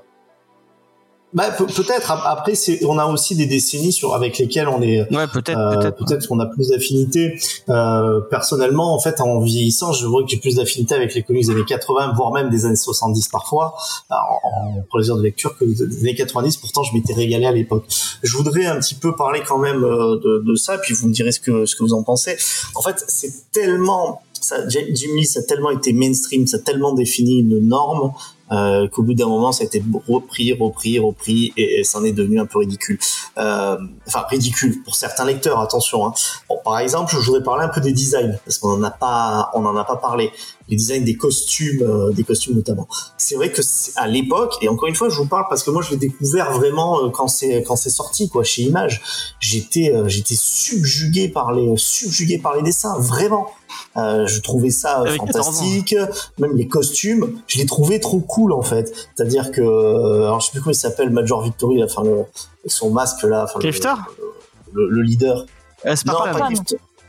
bah, peut-être. Après, on a aussi des décennies sur avec lesquelles on est. Ouais, peut-être. Euh, peut-être qu'on a plus d'affinité. Euh, personnellement, en fait, en vieillissant, je vois que j'ai plus d'affinité avec les comics des années 80, voire même des années 70 parfois, en, en plaisir de lecture que des années 90. Pourtant, je m'étais régalé à l'époque. Je voudrais un petit peu parler quand même euh, de, de ça, puis vous me direz ce que ce que vous en pensez. En fait, c'est tellement ça, Jimmy, ça a tellement été mainstream, ça a tellement défini une norme euh, qu'au bout d'un moment ça a été repris, repris, repris et, ça en est devenu un peu ridicule. Euh, enfin ridicule pour certains lecteurs, attention. Hein. Bon, par exemple, je voudrais parler un peu des designs parce qu'on en a pas, on en a pas parlé. Les designs des costumes, euh, des costumes notamment. C'est vrai que à l'époque, et encore une fois, je vous parle parce que moi je l'ai découvert vraiment euh, quand c'est quand c'est sorti quoi chez Image. J'étais euh, j'étais subjugué par les subjugué par les dessins, vraiment. Euh, je trouvais ça Avec fantastique, même les costumes, je les trouvais trop cool en fait. C'est-à-dire que, alors je sais plus comment il s'appelle, Major Victory, enfin le, son masque là, enfin le, le, le, leader. Euh, Spartan. Non, pas.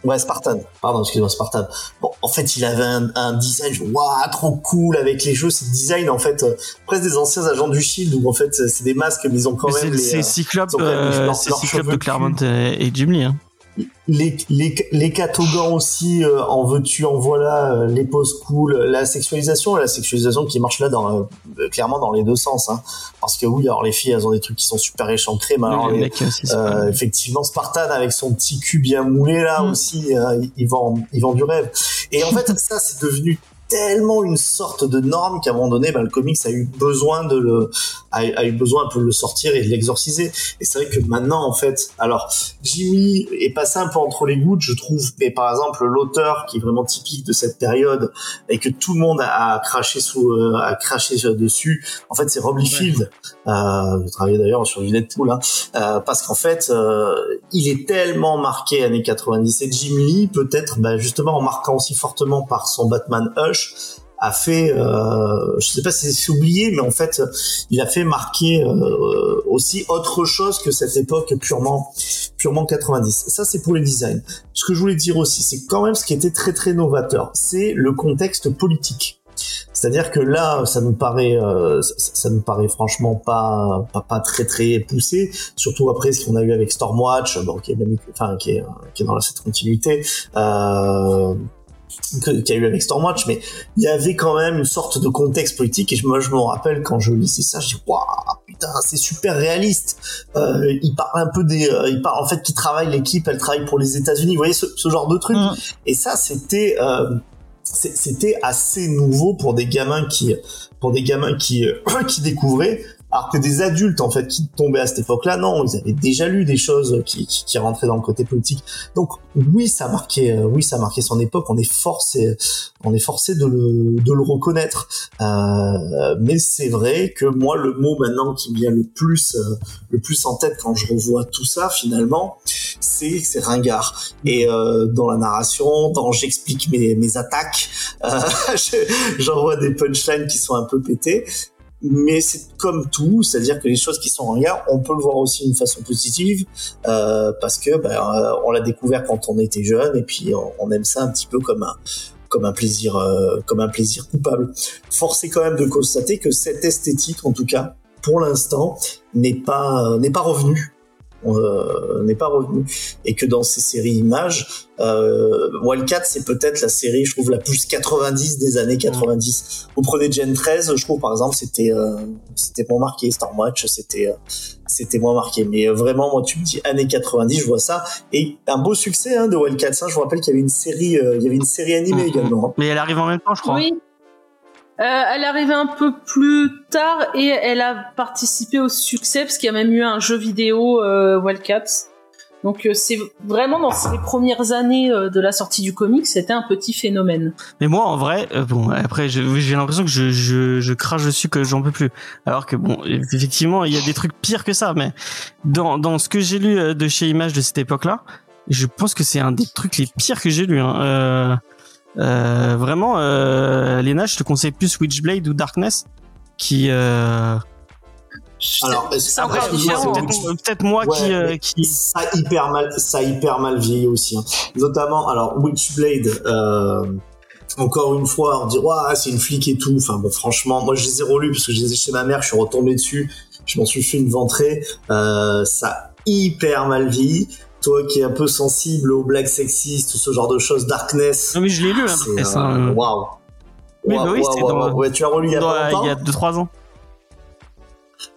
Ouais, Spartan. Pardon, excuse-moi, Spartan. Bon, en fait, il avait un, un design, waouh, trop cool avec les jeux. C'est design, en fait, euh, presque des anciens agents du Shield où en fait, c'est des masques, mais ils ont quand même. C'est Cyclope, euh, c'est Cyclope de Claremont et, et Jim Lee. Hein les, les, les catogans aussi euh, en veux-tu en voilà euh, les poses cool la sexualisation la sexualisation qui marche là dans euh, clairement dans les deux sens hein. parce que oui alors les filles elles ont des trucs qui sont super échancrés mais alors, les, effectivement Spartan avec son petit cul bien moulé là mm. aussi ils vend ils vend du rêve et en fait ça c'est devenu tellement une sorte de norme qu'à un moment donné, bah, le comics a eu besoin de le, a, eu besoin un peu de le sortir et de l'exorciser. Et c'est vrai que maintenant, en fait, alors Jimmy est passé un peu entre les gouttes, je trouve. Mais par exemple, l'auteur qui est vraiment typique de cette période et que tout le monde a, craché sous, euh, a craché dessus, en fait, c'est Rob Liefeld. Euh, je travaillais d'ailleurs sur du Deadpool, hein, euh, parce qu'en fait, euh, il est tellement marqué années 90. Et Jimmy, peut-être, bah, justement, en marquant aussi fortement par son Batman Hush a fait, euh, je sais pas si c'est oublié, mais en fait, il a fait marquer euh, aussi autre chose que cette époque purement, purement 90. Ça, c'est pour les designs. Ce que je voulais dire aussi, c'est quand même ce qui était très très novateur, c'est le contexte politique. C'est-à-dire que là, ça nous paraît, euh, ça, nous paraît franchement pas, pas, pas très très poussé, surtout après ce qu'on a eu avec Stormwatch, bon, qui est, enfin, qui dans cette continuité. Euh, qu'il y a eu avec Stormwatch, mais il y avait quand même une sorte de contexte politique et moi je me rappelle quand je lisais ça, je dis waouh putain c'est super réaliste. Euh, il parle un peu des, euh, il parle en fait qu'il travaille l'équipe, elle travaille pour les États-Unis, vous voyez ce, ce genre de truc? Mm. Et ça c'était euh, c'était assez nouveau pour des gamins qui pour des gamins qui (coughs) qui découvraient alors que des adultes en fait qui tombaient à cette époque-là, non, ils avaient déjà lu des choses qui, qui, qui, rentraient dans le côté politique. Donc oui, ça a marqué, euh, oui, ça a marqué son époque. On est forcé, on est forcé de le, de le reconnaître. Euh, mais c'est vrai que moi, le mot maintenant qui me vient le plus, euh, le plus en tête quand je revois tout ça, finalement, c'est c'est ringard. Et euh, dans la narration, dans j'explique mes, mes attaques, euh, (laughs) j'envoie des punchlines qui sont un peu pétées mais c'est comme tout, c'est-à-dire que les choses qui sont en lien, on peut le voir aussi d'une façon positive, euh, parce que ben, euh, on l'a découvert quand on était jeune, et puis on, aime ça un petit peu comme un comme un plaisir, euh, comme un plaisir coupable. Force est quand même de constater que cette esthétique, en tout cas, pour l'instant, n'est pas n'est pas revenue euh, n'est pas revenu et que dans ces séries images euh, Wildcat c'est peut-être la série je trouve la plus 90 des années 90 vous prenez Gen 13 je trouve par exemple c'était euh, c'était moins marqué Watch c'était euh, c'était moins marqué mais euh, vraiment moi tu me dis années 90 je vois ça et un beau succès hein, de Wildcat ça je vous rappelle qu'il y avait une série il y avait une série animée Mhm. également hein. Mais elle arrive en même temps, je crois. Oui. Euh, elle est arrivée un peu plus tard et elle a participé au succès parce qu'il y a même eu un jeu vidéo euh, Wildcats. Donc euh, c'est vraiment dans les premières années euh, de la sortie du comic, c'était un petit phénomène. Mais moi, en vrai, euh, bon, après, j'ai l'impression que je, je, je crache dessus que j'en peux plus. Alors que bon, effectivement, il y a des trucs pires que ça, mais dans, dans ce que j'ai lu euh, de chez Image de cette époque-là, je pense que c'est un des trucs les pires que j'ai lu. Hein. Euh, vraiment, euh, Léna, je te conseille plus Witchblade ou Darkness, qui. Euh... alors est-ce C'est peut-être moi Ouais, qui, euh, qui. ça a hyper mal ça a hyper mal vieilli aussi hein. notamment alors Witchblade euh, encore une fois on dit ouais c'est une flic et tout enfin franchement moi je les ai relus parce que je les ai chez ma mère je suis retombé dessus je m'en suis fait une ventrée euh, ça a hyper mal vieilli toi qui es un peu sensible aux blagues sexistes tout ce genre de choses Darkness Non mais je l'ai lu, hein, Darkness, euh, hein. waouh Waouh, bah oui, waouh, dans- ouais tu as relu il y a Dans- pas longtemps il y a 2-3 ans.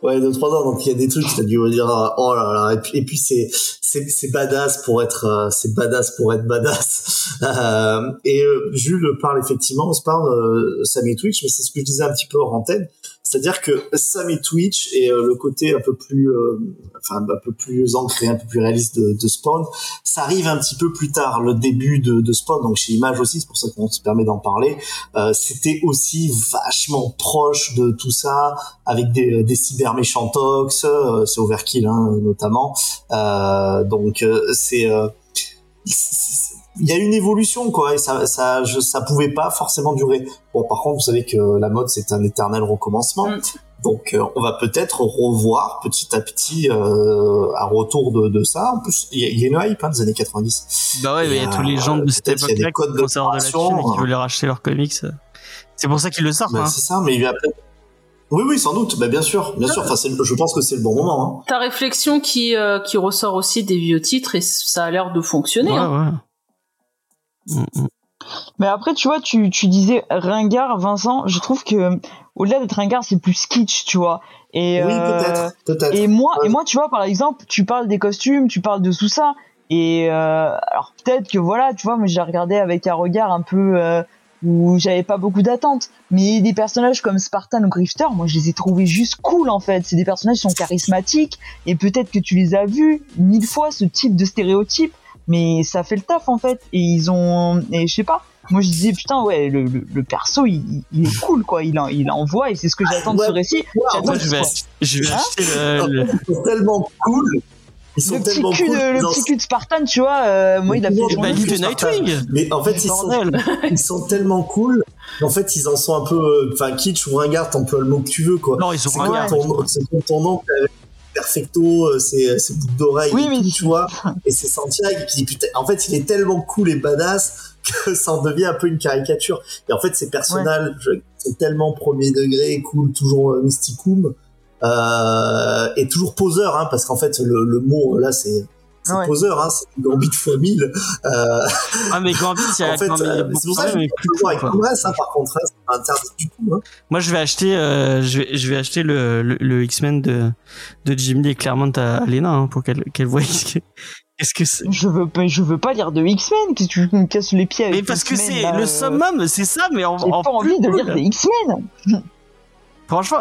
Ouais, deux trois ans. Donc il y a des trucs, t'as dû dire euh, oh là là. Et puis, et puis c'est c'est c'est badass pour être euh, c'est badass pour être badass. (laughs) Et Jules parle effectivement, on se parle euh, Sam et Twitch, mais c'est ce que je disais un petit peu hors antenne. C'est-à-dire que Sam et Twitch et euh, le côté un peu plus euh, enfin un peu plus ancré, un peu plus réaliste de, de Spawn, ça arrive un petit peu plus tard, le début de, de Spawn, donc chez Image aussi, c'est pour ça qu'on se permet d'en parler. Euh, C'était aussi vachement proche de tout ça avec des, des cyber méchants tox, c'est Overkill hein, notamment. Donc c'est- il y a une évolution quoi et ça ça je, ça pouvait pas forcément durer. Bon par contre vous savez que la mode c'est un éternel recommencement. Mm. Donc euh, on va peut-être revoir petit à petit euh, un retour de, de ça. En plus il y, a- il y a une hype hein, des années 90. Bah ouais, mais il y a tous les gens de cette époque-là qui avoir de la et qui hein. veulent racheter leurs comics. C'est pour ça qu'ils le sortent. Bah, hein. C'est ça mais après oui oui sans doute bah, bien sûr bien sûr enfin c'est le- je pense que c'est le bon moment hein. Ta réflexion qui euh, qui ressort aussi des vieux titres et ça a l'air de fonctionner. Ouais, hein. ouais. Mm, mm. Mais après, tu vois, tu, tu disais ringard, Vincent. Je trouve que au-delà d'être ringard, c'est plus kitsch, tu vois. Et oui euh, peut-être Et moi, Ouais. et moi, tu vois, par exemple, tu parles des costumes, tu parles de tout ça. Et euh, alors peut-être que voilà, tu vois, moi j'ai regardé avec un regard un peu euh, où j'avais pas beaucoup d'attentes. Mais des personnages comme Spartan ou Grifter, moi je les ai trouvés juste cool en fait. C'est des personnages qui sont charismatiques et peut-être que tu les as vus mille fois ce type de stéréotype, mais ça fait le taf en fait. Et ils ont, et je sais pas. Moi je disais putain ouais le, le, le perso il, il est cool quoi, il en, il envoie et c'est ce que j'attends de ce récit. Ouais, Moi, je vais, je vais Hein acheter le, le- ils sont tellement cool le petit cul cool de, le petit cul de Spartan, tu vois, euh, moi il a fait lit de Nightwing. mais en fait ils sont ils sont tellement cool en fait ils en sont un peu euh, enfin kitsch ou ringard t'emploies le mot que tu veux quoi Non, ils sont c'est ringards. ton, c'est comme ton oncle avec perfecto euh, ses, ses boucles d'oreilles Oui, et tout, tu vois. (laughs) Et c'est Santiago qui dit putain en fait il est tellement cool et badass (laughs) que ça en devient un peu une caricature. Et en fait ces personnages sont tellement premier degré cool toujours euh, mysticum euh, et toujours poseur hein, parce qu'en fait le, le mot là c'est c'est Ouais. poseur hein, c'est Gambit fois 1000 euh, Ah, mais Gambit, il y a en fait, euh, c'est pour de ça que je suis plus avec quoi. Congress, hein, par contre, hein, c'est pas interdit du tout. Hein. Moi, je vais acheter, euh, je vais, je vais acheter le, le, le X-Men de, de Jim Lee et Claremont à Lena, hein, pour qu'elle, qu'elle voit qu'est-ce que c'est. Je veux pas, je veux pas lire de X-Men, qu'est-ce que tu me casses les pieds avec Mais parce que c'est le euh, summum, c'est ça, mais en, J'ai en pas plus envie de cool. lire des X-Men. Franchement,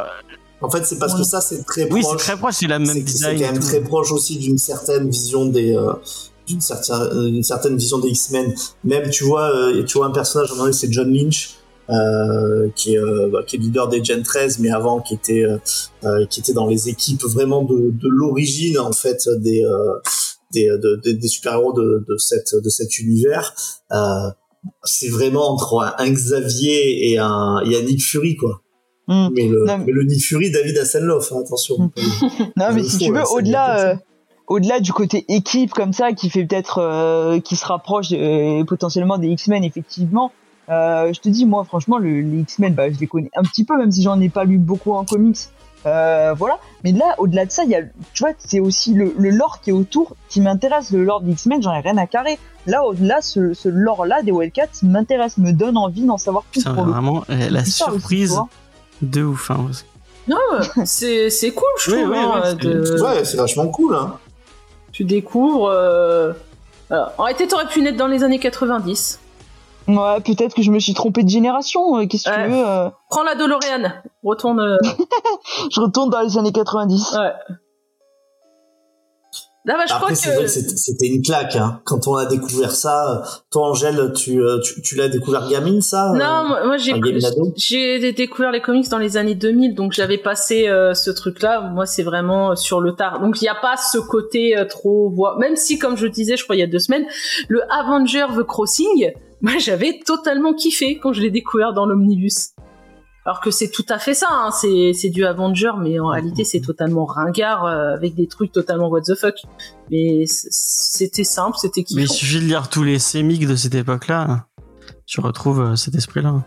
En fait, c'est parce que ça, c'est très oui, c'est proche. très proche, c'est la même c'est c'est design. quand et même très proche aussi d'une certaine vision des euh, d'une certaine d'une certaine vision des X-Men même tu vois euh, tu vois un personnage c'est John Lynch euh, qui est euh, bah, qui est leader des Gen 13 mais avant qui était euh, euh, qui était dans les équipes vraiment de, de l'origine en fait des euh, des, de- de- des super héros de, de cette de cet univers euh, c'est vraiment entre un, un Xavier et un, et un Nick Fury quoi Hmm. mais le, Non, mais- mais le Nick Fury David Hasselhoff hein, attention Non, mais le si tu là, veux, au-delà, euh, au-delà du côté équipe comme ça, qui fait peut-être, euh, qui se rapproche euh, potentiellement des X-Men, effectivement. Euh, je te dis, moi, franchement, le, les X-Men, bah, je les connais un petit peu, même si j'en ai pas lu beaucoup en comics. Euh, voilà. Mais là, au-delà de ça, il y a, tu vois, c'est aussi le, le lore qui est autour qui m'intéresse. Le lore des X-Men, j'en ai rien à carrer. Là, au-delà, ce, ce lore-là des Wildcats m'intéresse, me donne envie d'en savoir plus. C'est pour le coup. vraiment euh, la surprise. De ouf. hein, Non, c'est c'est cool, je Oui, trouve. oui, hein, oui, c'est- de- Ouais, c'est vachement cool. Hein. Tu découvres. Euh... alors, en réalité, t'aurais pu naître dans les années 90. Ouais, peut-être que je me suis trompé de génération. euh, Qu'est-ce que Ouais. tu veux euh, Prends la DeLorean, retourne. euh, (laughs) Je retourne dans les années 90. Ouais. Bah, je Après, crois que. c'était une claque. Hein. Quand on a découvert ça, toi, Angèle, tu, euh, tu, tu l'as découvert gamine, ça Non, euh, moi, moi, j'ai découvert les comics dans les années 2000, donc j'avais passé euh, ce truc-là. Moi, c'est vraiment sur le tard. Donc il n'y a pas ce côté euh, trop voix. Même si, comme je disais, je crois il y a deux semaines, le Avenger The Crossing, (laughs) moi j'avais totalement kiffé quand je l'ai découvert dans l'omnibus. Alors que c'est tout à fait ça, hein. c'est du Avenger, mais en réalité c'est totalement ringard euh, avec des trucs totalement what the fuck. Mais c'était simple, c'était Mais il suffit de lire tous les sémiques de cette époque-là. Tu retrouves euh, cet esprit-là.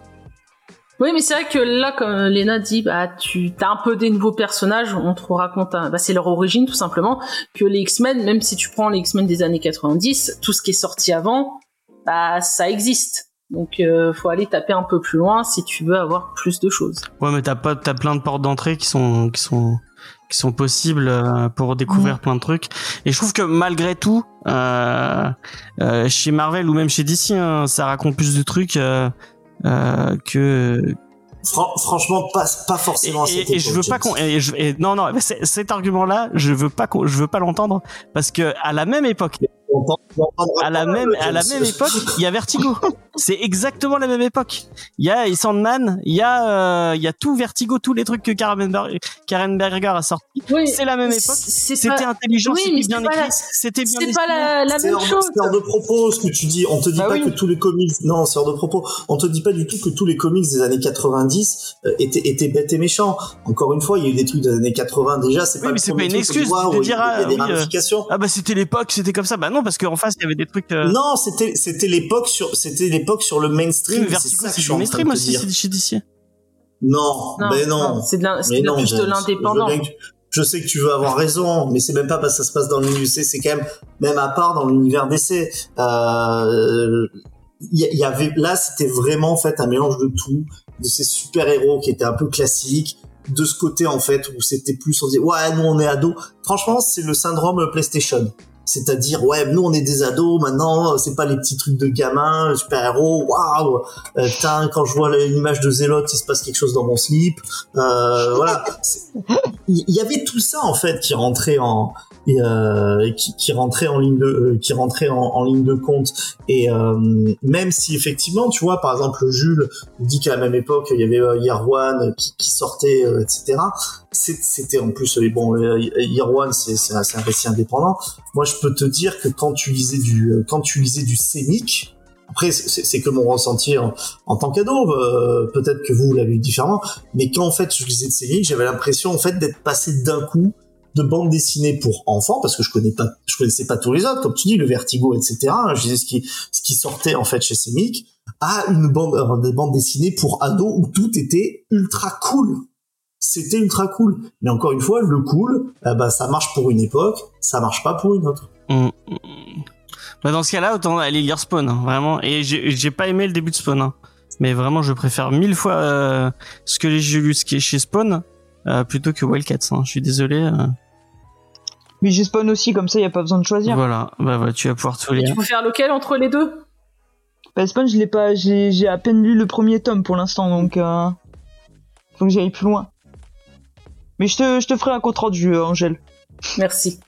Oui, mais c'est vrai que là, comme Lena dit, bah, tu as un peu des nouveaux personnages, on te raconte, bah, c'est leur origine tout simplement, que les X-Men, même si tu prends les X-Men des années 90, tout ce qui est sorti avant, bah, ça existe. Donc, euh, faut aller taper un peu plus loin si tu veux avoir plus de choses. Ouais, mais t'as pas, t'as plein de portes d'entrée qui sont, qui sont, qui sont possibles euh, pour découvrir plein de trucs. Et je trouve que malgré tout, euh, euh, chez Marvel ou même chez DC, hein, ça raconte plus de trucs euh, euh, que. Fran- franchement, pas, pas Et, forcément cette et- et je veux pas qu'on. Et je- et non, non, cet argument-là, je veux pas qu'on, je veux pas l'entendre parce que à la même époque, On à la même à la même époque, il y a Vertigo. C'est exactement la même époque. Il y a Sandman, il y a euh, il y a tout Vertigo, tous les trucs que Karen Berger, Karen Berger a sorti. Oui, C'est la même époque. C'était pas, intelligent, Oui, c'était bien écrit, la- c'était bien c'est pas la, la même hors, chose. c'est hors de propos ce que tu dis. On te dit Bah pas oui. que tous les comics. Non, c'est hors de propos. On te dit pas du tout que tous les comics des années 90 euh, étaient, étaient bêtes et méchants. Encore une fois, il y a eu des trucs des années 80 déjà. C'est Oui, pas mais pas une excuse de dire, il y a ah, des oui, euh. Ah bah c'était l'époque, c'était comme ça. Bah non, parce qu'en face il y avait des trucs. euh, Non, c'était c'était l'époque sur c'était l'époque sur le oui, mainstream. c'est Vertigo ça que c'est en train mainstream aussi, c'est chez DC. Non, Non, mais non. c'est de c'est l'indépendant. Je sais que tu veux avoir raison, mais c'est même pas parce que ça se passe dans l'univers, c'est quand même, même à part dans l'univers d'essai. Euh, il y, avait, là, c'était vraiment, en fait, un mélange de tout, de ces super-héros qui étaient un peu classiques, de ce côté, en fait, où c'était plus, on dit, ouais, nous, on est ados. Franchement, c'est le syndrome PlayStation. C'est-à-dire, ouais, nous, on est des ados, maintenant, c'est pas les petits trucs de gamins, le super-héros, waouh, euh, putain, quand je vois l'image de Zélote, il se passe quelque chose dans mon slip, euh, voilà. (laughs) Il y, y avait tout ça, en fait, qui rentrait en, et, euh, qui, qui rentrait en ligne de, euh, qui rentrait en, en ligne de compte. Et euh, même si effectivement, tu vois, par exemple, Jules dit qu'à la même époque, il y avait euh, One qui, qui sortait, euh, etc. C'était en plus, euh, bon, euh, Year One, c'est un, un récit indépendant. Moi, je peux te dire que quand tu lisais du, euh, quand tu lisais du sémique, après, c'est que mon ressenti en, en tant qu'ado. euh, Peut-être que vous, l'avez eu différemment. Mais quand en fait je lisais de sémique, j'avais l'impression en fait d'être passé d'un coup de bande dessinée pour enfants parce que je connais pas, je connaissais pas tous les autres, comme tu dis, le Vertigo, etc. Je disais ce qui, ce qui sortait en fait chez Semic à une bande, euh, des bandes dessinées pour ados où tout était ultra cool. C'était ultra cool. Mais encore une fois, le cool, eh ben, ça marche pour une époque, ça marche pas pour une autre. Mm, mm. Bah dans ce cas-là, autant aller lire Spawn, hein, vraiment. Et j'ai pas aimé le début de Spawn, hein. mais vraiment, je préfère mille fois euh, ce que j'ai lu ce qui est chez Spawn euh, plutôt que Wildcats. Hein. Je suis désolé. euh. Mais j'ai spawn aussi, comme ça, y a pas besoin de choisir. Voilà, bah voilà, tu vas pouvoir tout Et lire. tu peux faire lequel entre les deux? Bah, spawn, je l'ai pas, j'ai, j'ai à peine lu le premier tome pour l'instant, donc, euh, faut que j'aille plus loin. Mais je te, je te ferai un compte rendu, euh, Angèle. Merci.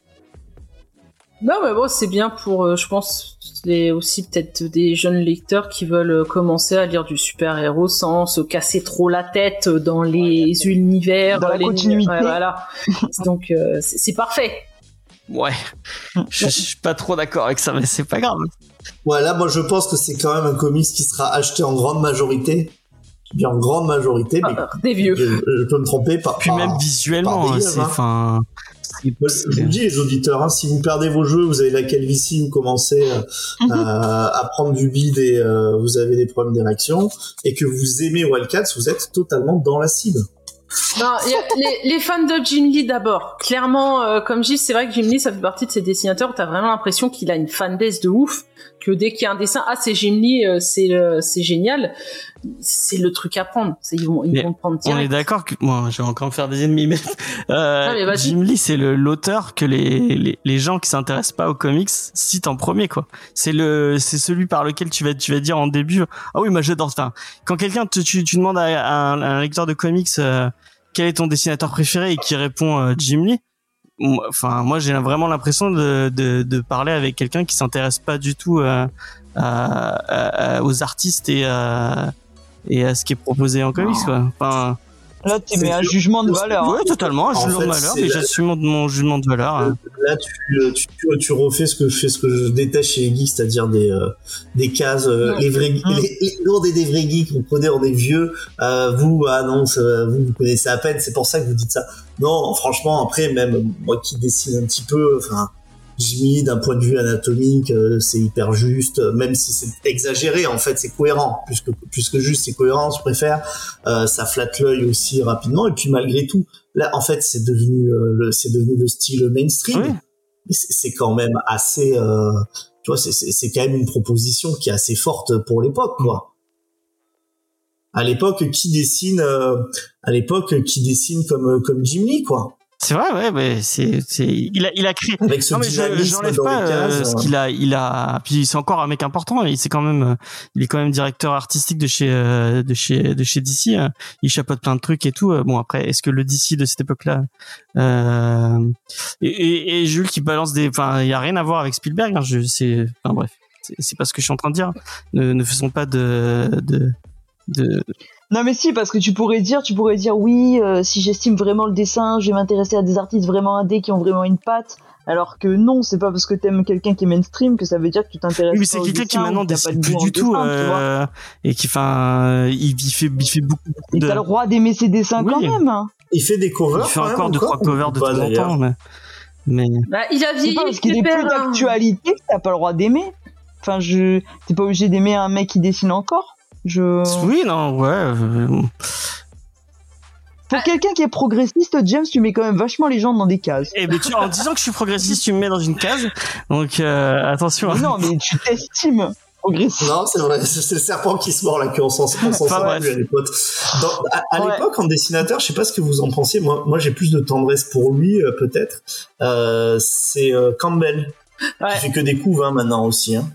Non, mais bon, c'est bien pour, euh, je pense, les, aussi peut-être des jeunes lecteurs qui veulent euh, commencer à lire du super-héros sans se casser trop la tête dans les univers. Dans la les- continuité. Ouais, voilà. (laughs) Donc, euh, c'est c'est parfait. Ouais, (laughs) je, je suis pas trop d'accord avec ça, mais c'est pas grave. Ouais, là, moi, je pense que c'est quand même un comics qui sera acheté en grande majorité dis en grande majorité, mais Ah, des vieux. je, je peux me tromper. Pas, Puis même visuellement, par c'est hein. Je vous dis, les auditeurs, hein, si vous perdez vos jeux, vous avez la calvitie, vous commencez euh, Mhm. à, à prendre du bide et euh, vous avez des problèmes d'érection, et que vous aimez Wildcats, vous êtes totalement dans la cible. Non, il y a les, les fans de Jim Lee d'abord. Clairement, euh, comme je dis, c'est vrai que Jim Lee, ça fait partie de ces dessinateurs où t'as vraiment l'impression qu'il a une fanbase de ouf. Que dès qu'il y a un dessin, ah c'est Jim Lee, euh, c'est c'est génial. C'est le truc à prendre. Ils vont ils vont le prendre On est d'accord que moi, je vais encore me faire des ennemis, mais, euh, Ah. Jim Lee, c'est le l'auteur que les, les les gens qui s'intéressent pas aux comics citent en premier, quoi. C'est le c'est celui par lequel tu vas tu vas dire en début, ah oui, moi j'adore. Enfin, quand quelqu'un te tu tu demandes à, à un, à un lecteur de comics euh, quel est ton dessinateur préféré et qui répond euh, Jim Lee. Enfin, moi j'ai vraiment l'impression de, de de parler avec quelqu'un qui s'intéresse pas du tout euh, à- à- à- aux artistes et à et à ce qui est proposé en comics, quoi. Enfin. Là, tu mets un sûr. jugement de valeur. hein. Oui, totalement, un En jugement de valeur, la- j'assume mon, mon jugement de valeur. hein. Là, tu, tu, tu, tu refais ce que je fais, ce que je déteste chez les geeks, c'est-à-dire des, euh, des cases, euh, les vrais, Mm. les, les, on est des vrais geeks, vous prenez, on est vieux, euh, vous, ah non, ça- vous, vous connaissez à peine, c'est pour ça que vous dites ça. Non, franchement, après, même moi qui dessine un petit peu, enfin, Jimmy, d'un point de vue anatomique, euh, c'est hyper juste, euh, même si c'est exagéré, en fait, c'est cohérent, plus que, plus que juste, c'est cohérent, je préfère. Euh, ça flatte l'œil aussi rapidement, et puis malgré tout, là, en fait, c'est devenu, euh, le, c'est devenu le style mainstream. Oui. Mais c'est quand même assez, euh, tu vois, c'est- c'est c'est quand même une proposition qui est assez forte pour l'époque, quoi. À l'époque, qui dessine, euh, à l'époque, qui dessine comme comme Jim Lee, quoi. C'est vrai, ouais, mais c'est, c'est, il a, il a créé. Avec ce Non mais je, j'enlève pas euh, ce qu'il a, il a. Puis c'est encore un mec important. Il c'est quand même, euh, il est quand même directeur artistique de chez, euh, de chez, de chez DC. euh. Il chapeaute plein de trucs et tout. euh. Bon après, est-ce que le DC de cette époque-là euh, et, et, et Jules qui balance des, enfin, il y a rien à voir avec Spielberg. Hein, je, c'est, enfin bref, c'est, c'est pas ce que je suis en train de dire. Ne, ne faisons pas de, de, de, Non mais si parce que tu pourrais dire tu pourrais dire oui euh, si j'estime vraiment le dessin je vais m'intéresser à des artistes vraiment indés qui ont vraiment une patte alors que non c'est pas parce que t'aimes quelqu'un qui est mainstream que ça veut dire que tu t'intéresses Oui, mais c'est quelqu'un qui maintenant que t'as pas dessine de plus du tout dessin, euh, et qui, enfin, il, il fait, il fait beaucoup, beaucoup et de. t'as le droit d'aimer ses dessins Oui. quand même hein. Il fait des covers. Il fait encore deux trois covers de temps en temps, mais, mais Bah, il a vieilli parce qu'il est plus hein. d'actualité que t'as pas le droit d'aimer enfin je t'es pas obligé d'aimer un mec qui dessine encore je oui, non, ouais. euh, pour quelqu'un qui est progressiste James tu mets quand même vachement les gens dans des cases Eh ben tu, en disant que je suis progressiste, tu me mets dans une case. Donc euh, attention. Mais non mais tu t'estimes progressiste Non, c'est le serpent qui se mord la queue, on s'en on s'en Enfin, plus, à à Ouais. l'époque, en dessinateur, je sais pas ce que vous en pensiez, moi, moi j'ai plus de tendresse pour lui, euh, peut-être. Euh, c'est euh, Campbell, Ouais. qui fait que des couves hein, maintenant aussi. Hein.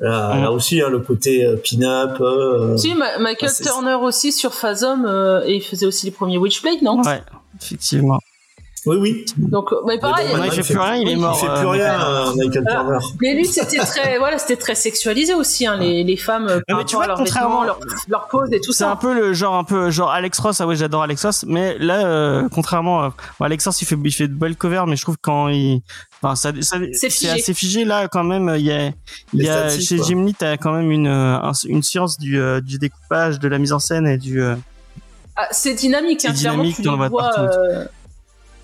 Là, Mhm. là aussi, hein, le côté euh, pin-up. euh, Si, Ma- Michael Ah, Turner aussi sur Phasm, euh, et il faisait aussi les premiers Witchblade, non? Ouais, effectivement. Oui, oui. Donc, mais pareil. Non, il fait plus rien, il est mort. Il fait euh, plus rien, Michael. euh, Turner. Mais lui, c'était très, (laughs) voilà, c'était très sexualisé aussi, hein, les, les femmes, euh, par mais tu vois, leurs contrairement- leur, leur pose et tout C'est ça. un peu le genre un peu genre Alex Ross. Ah ouais, j'adore Alex Ross, mais là, euh, contrairement, à, bon, Alex Ross, il fait il fait de belles covers, mais je trouve quand il, enfin, ça, ça C'est c'est figé. assez figé là quand même. Il y a, il y a chez quoi. Jim Lee, t'as quand même une un- une science du euh, du découpage, de la mise en scène et du euh, Ah, c'est dynamique, hein, C'est clairement, dynamique, tu vois vois. partout. euh,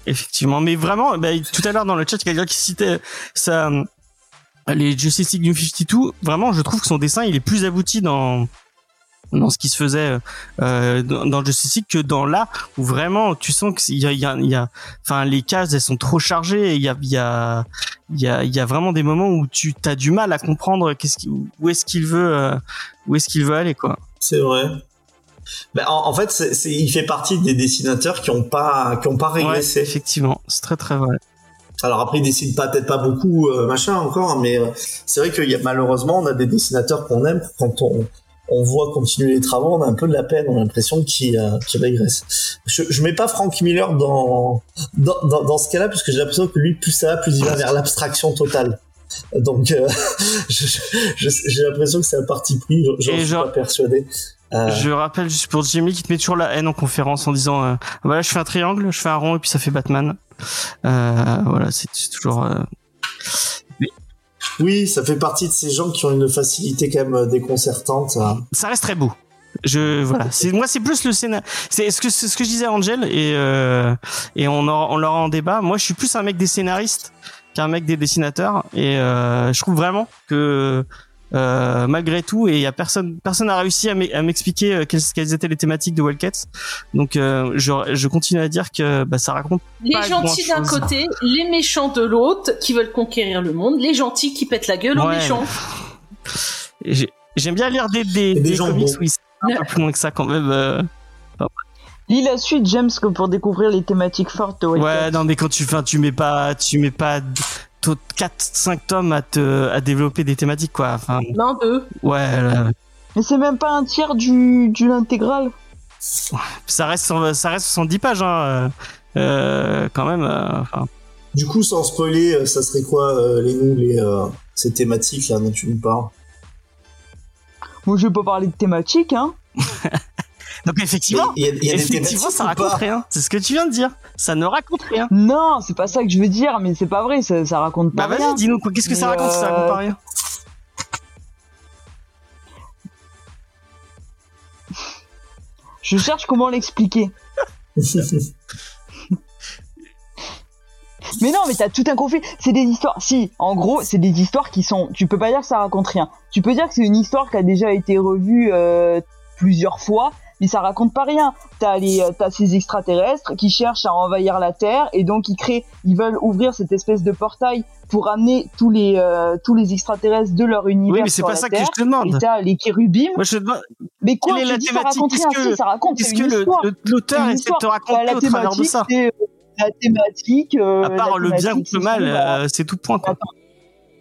Effectivement, mais vraiment, bah, tout à l'heure dans le chat, quelqu'un qui citait ça, euh, les Justice League New 52. Vraiment, je trouve que son dessin, il est plus abouti dans dans ce qui se faisait euh, dans, Justice League que dans là où vraiment tu sens qu'il y a, il y a, enfin les cases elles sont trop chargées. et Il y a, il y a, il y a, il y a vraiment des moments où tu as du mal à comprendre qu'est-ce qui, où est-ce qu'il veut, euh, où est-ce qu'il veut aller quoi. C'est vrai. Ben, en, en fait, il fait partie des dessinateurs qui ont pas, qui ont pas Ouais, régressé. effectivement, c'est très très vrai. Alors après, il dessine pas peut-être pas beaucoup, euh, machin encore, mais euh, c'est vrai qu'il y a malheureusement, on a des dessinateurs qu'on aime. Quand on, on voit continuer les travaux, on a un peu de la peine, on a l'impression qu'il euh, régresse. Je, je mets pas Frank Miller dans dans, dans, dans ce cas-là, puisque j'ai l'impression que lui, plus ça va, plus il va vers l'abstraction totale. Donc, euh, (laughs) j'ai l'impression que c'est un parti pris. J'en suis genre- pas persuadé. Euh, Je rappelle juste pour Jimmy qui te met toujours la haine en conférence en disant euh, voilà je fais un triangle, je fais un rond et puis ça fait Batman. Euh, voilà c'est toujours euh, Oui, ça fait partie de ces gens qui ont une facilité quand même euh, déconcertante. à- ça reste très beau. Je voilà, c'est moi c'est plus le scénario. C'est ce que ce que je disais à Angel et euh, et on aura, on l'aura en débat. Moi, je suis plus un mec des scénaristes qu'un mec des dessinateurs et euh, je trouve vraiment que euh, malgré tout et il y a personne personne n'a réussi à m'e- à m'expliquer euh, quelles, quelles étaient les thématiques de Wildcats. Donc euh, je je continue à dire que bah, ça raconte Les Pas gentils d'un côté, les méchants de l'autre, qui veulent conquérir le monde, les gentils qui pètent la gueule aux Ouais. méchants. Et j'ai- J'aime bien lire des, des, des des comics bons. où ils sont un peu plus loin que ça quand même. euh. Lis la suite, James, que pour découvrir les thématiques fortes de Ouais, Wildcats. non, mais quand tu, enfin, tu mets pas, tu mets pas 4, 5 tomes à te, à développer des thématiques, quoi. Enfin, Non, deux. ouais, Mais c'est même pas un tiers du, du l'intégral. ça reste, ça reste 70 pages, hein. euh, euh, quand même. euh, enfin. Du coup, sans spoiler, ça serait quoi euh, les noms, les euh, ces thématiques là dont tu nous parles? Moi, je vais pas parler de thématiques, hein. (laughs) Donc effectivement, Il y a, il y a des effectivement, ça raconte rien. C'est ce que tu viens de dire. Ça ne raconte rien. Non, c'est pas ça que je veux dire, mais c'est pas vrai, ça, ça raconte pas Bah rien. vas-y, dis-nous quoi. Qu'est-ce que ça raconte si Ça euh, raconte pas rien. Je cherche comment l'expliquer. (laughs) Mais non, mais t'as tout un conflit. C'est des histoires. Si, en gros, c'est des histoires qui sont. Tu peux pas dire que ça raconte rien. Tu peux dire que c'est une histoire qui a déjà été revue euh, plusieurs fois, mais ça raconte pas rien. T'as les, euh, t'as ces extraterrestres qui cherchent à envahir la Terre et donc ils créent, ils veulent ouvrir cette espèce de portail pour amener tous les, euh, tous les extraterrestres de leur univers Oui, mais c'est pas la ça que je te demande. Et t'as les chérubim. Moi, je te demande, Mais quoi, Quelle est la dis ça thématique? Qu'est-ce que- Si, ça raconte, qu'est-ce que l'auteur essaie de te raconter la au travers de ça? c'est euh, la thématique. euh, À part le bien contre le mal, euh, c'est tout point, quoi.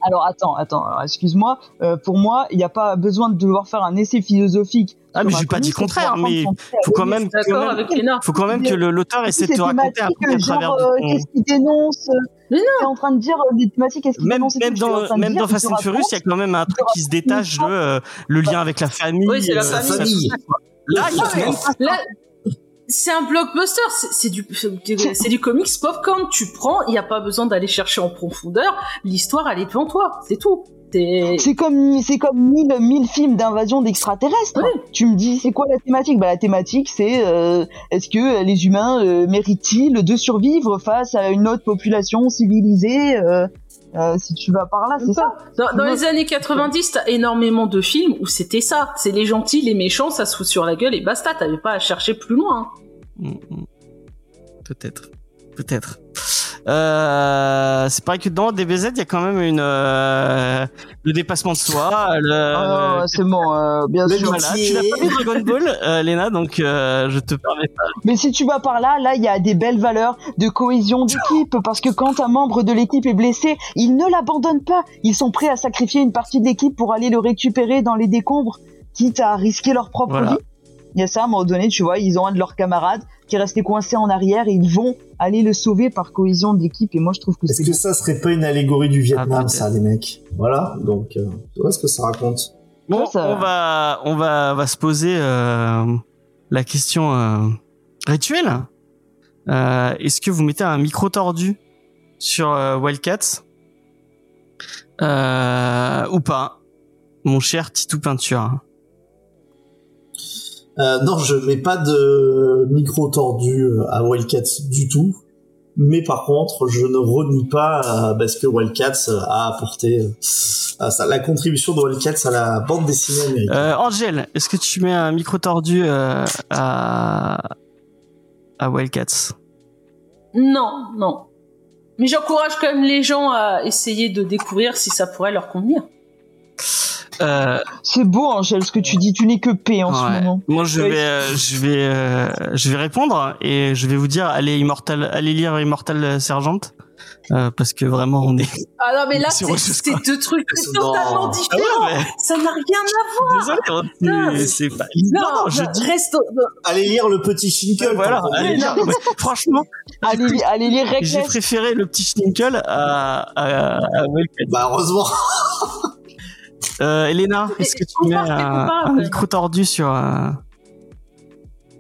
Alors attends, attends, excuse-moi. pour moi, il n'y a pas besoin de devoir faire un essai philosophique. Ah, mais j'ai pas dit contraire, mais faut quand même, D'accord quand même- avec Léna. faut quand même que l'auteur essaie de te raconter un truc à genre, travers euh, qu'est-ce qu'il dénonce euh, Mais T'es en train de dire euh, des thématiques, qu'est-ce qu'il même même dans même dire, dans il Fast and Furious, il y a quand même un truc qui se détache de euh, le lien avec la famille. Oui, c'est la euh, famille. Là, c'est un blockbuster, c'est c'est du, c'est du comics popcorn. Tu prends, il n'y a pas besoin d'aller chercher en profondeur. L'histoire, elle est devant toi, c'est tout. C'est comme, c'est comme mille, mille films d'invasion d'extraterrestres. Ouais. Tu me dis, c'est quoi la thématique? Bah la thématique, c'est euh, est-ce que les humains euh, méritent-ils de survivre face à une autre population civilisée euh, euh, Si tu vas par là, c'est ça? Dans, dans les années 90, t'as énormément de films où c'était ça. C'est les gentils, les méchants, ça se fout sur la gueule et basta. T'avais pas à chercher plus loin. hein. Mm, mm. Peut-être, peut-être. Euh, c'est pareil que dans DBZ, il y a quand même une euh, le dépassement de soi. Le, Ah, c'est bon, euh, bien sûr. voilà, tu n'as pas vu Dragon Ball, euh, Léna, donc euh, je te permets pas. Mais si tu vas par là, là, il y a des belles valeurs de cohésion d'équipe, parce que quand un membre de l'équipe est blessé, ils ne l'abandonnent pas. Ils sont prêts à sacrifier une partie de l'équipe pour aller le récupérer dans les décombres, quitte à risquer leur propre Voilà. vie. Il y a ça, à un moment donné, tu vois, ils ont un de leurs camarades qui est resté coincé en arrière et ils vont aller le sauver par cohésion d'équipe. Et moi, je trouve que Est-ce que ça serait pas une allégorie du Ah, Vietnam, peut-être. ça, les mecs? Voilà, donc, euh, tu vois ce que ça raconte. Bon, Ça, ça- on va on va va se poser euh, la question euh, rituelle. Euh, Est-ce que vous mettez un micro tordu sur euh, Wildcats? Euh, ou pas, mon cher Titou Peinture? Euh, non, je mets pas de micro tordu euh, à Wildcats du tout. Mais par contre, je ne renie pas euh, parce que Wildcats a apporté euh, à ça, la contribution de Wildcats à la bande dessinée américaine. Euh, Angel, est-ce que tu mets un micro tordu euh, à à Wildcats? Non, non. Mais j'encourage quand même les gens à essayer de découvrir si ça pourrait leur convenir. Euh, c'est beau, Angèle, ce que tu dis. Tu n'es que paix en ce Ouais. moment. Moi, je vais, euh, je vais, euh, je vais répondre et je vais vous dire, allez Immortal, allez lire Immortal Sergeant euh, parce que vraiment on est. (laughs) Ah non, mais là, (laughs) C'est deux trucs totalement différents. mais Ça n'a rien à désolé, on- Non, c'est- c'est pas. Non, Non, non, je dis. reste. Allez lire le petit Shinkel. Voilà, allez lire. (laughs) Franchement, Allez, allez lire j'ai préféré le petit Schninkle à, à, à. Bah heureusement. Euh, Elena, est-ce que tu mets c'est un, micro tordu sur euh,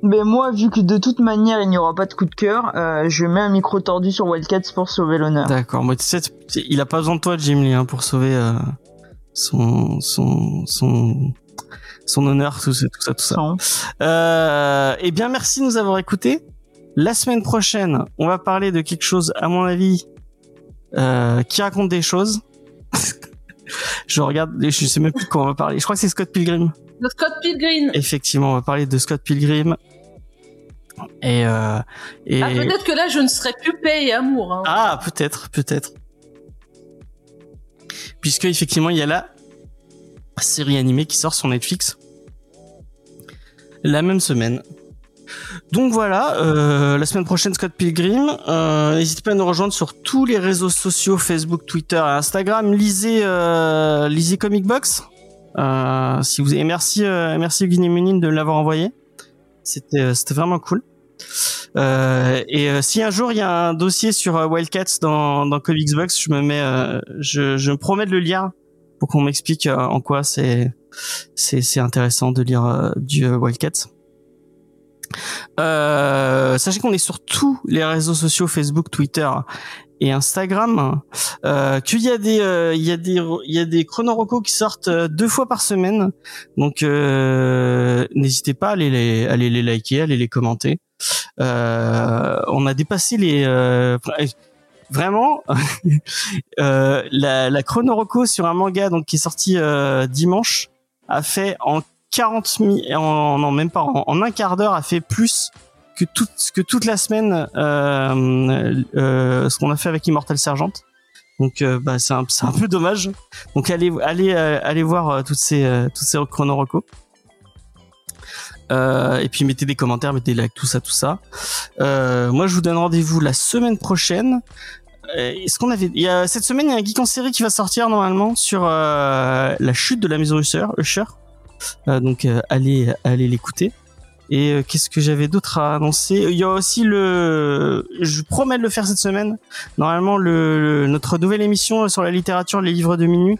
Mais moi, vu que de toute manière, il n'y aura pas de coup de cœur, euh, je mets un micro tordu sur Wildcats pour sauver l'honneur. D'accord, moi tu sais, il a pas besoin de toi, Jim Lee, hein, pour sauver euh, son son son son honneur, tout ça, tout ça, tout ça. Euh, eh bien, merci de nous avoir écoutés. La semaine prochaine, on va parler de quelque chose, à mon avis, euh, qui raconte des choses. (laughs) je regarde, je sais même plus de quoi on va parler. Je crois que c'est Scott Pilgrim. De Scott Pilgrim. Effectivement, on va parler de Scott Pilgrim. Et, euh, et... Ah, peut-être que là, je ne serai plus paix et amour. Hein. Ah, peut-être, peut-être. Puisque effectivement, il y a la série animée qui sort sur Netflix la même semaine. Donc voilà, euh, la semaine prochaine Scott Pilgrim. Euh, N'hésitez pas à nous rejoindre sur tous les réseaux sociaux Facebook, Twitter et Instagram. Lisez, euh, lisez Comic Box. Euh, si vous et merci, euh, merci Munin de l'avoir envoyé. C'était, euh, vraiment cool. Et si un jour il y a un dossier sur Wildcats dans, dans Box, je me mets, je, je me promets de le lire pour qu'on m'explique en quoi c'est, c'est, intéressant de lire du Wildcats. Euh, sachez qu'on est sur tous les réseaux sociaux Facebook, Twitter et Instagram. Euh, y a des, euh, il y a des, il y a des chronorocos qui sortent euh, deux fois par semaine. Donc n'hésitez pas à aller les, aller les liker, à aller les commenter. On a dépassé les euh, vraiment (laughs) la, la sur un manga donc qui est sorti dimanche a fait en 40 mi en non même pas en, en un quart d'heure a fait plus que toute que toute la semaine euh, euh, ce qu'on a fait avec Immortal Sergeant. Donc euh, bah c'est un un peu dommage. Donc allez allez allez voir toutes ces toutes ces et puis mettez des commentaires, mettez des likes, tout ça, tout ça. Moi, je vous donne rendez-vous la semaine prochaine. Est-ce qu'on avait il y a cette semaine il y a un geek en série qui va sortir normalement sur la chute de la maison Usher. Usher. Euh, donc euh, allez allez l'écouter. Et euh, qu'est-ce que j'avais d'autre à annoncer? Il y a aussi le, je promets de le faire cette semaine. Normalement, le, le- notre nouvelle émission sur la littérature, les livres de minuit,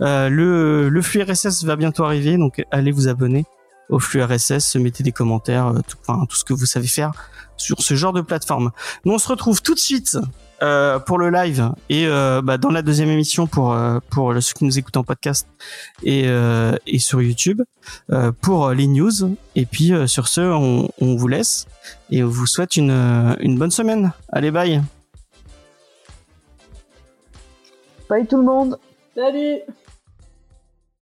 le flux RSS va bientôt arriver, donc allez vous abonner au flux RSS, mettez des commentaires, tout, tout ce que vous savez faire sur ce genre de plateforme. Nous on se retrouve tout de suite euh, pour le live et euh, bah, dans la deuxième émission pour euh, pour ceux qui nous écoutent en podcast et euh, et sur YouTube euh, pour les news. Et puis euh, sur ce, on, on vous laisse et on vous souhaite une une bonne semaine. Allez bye. Bye tout le monde Salut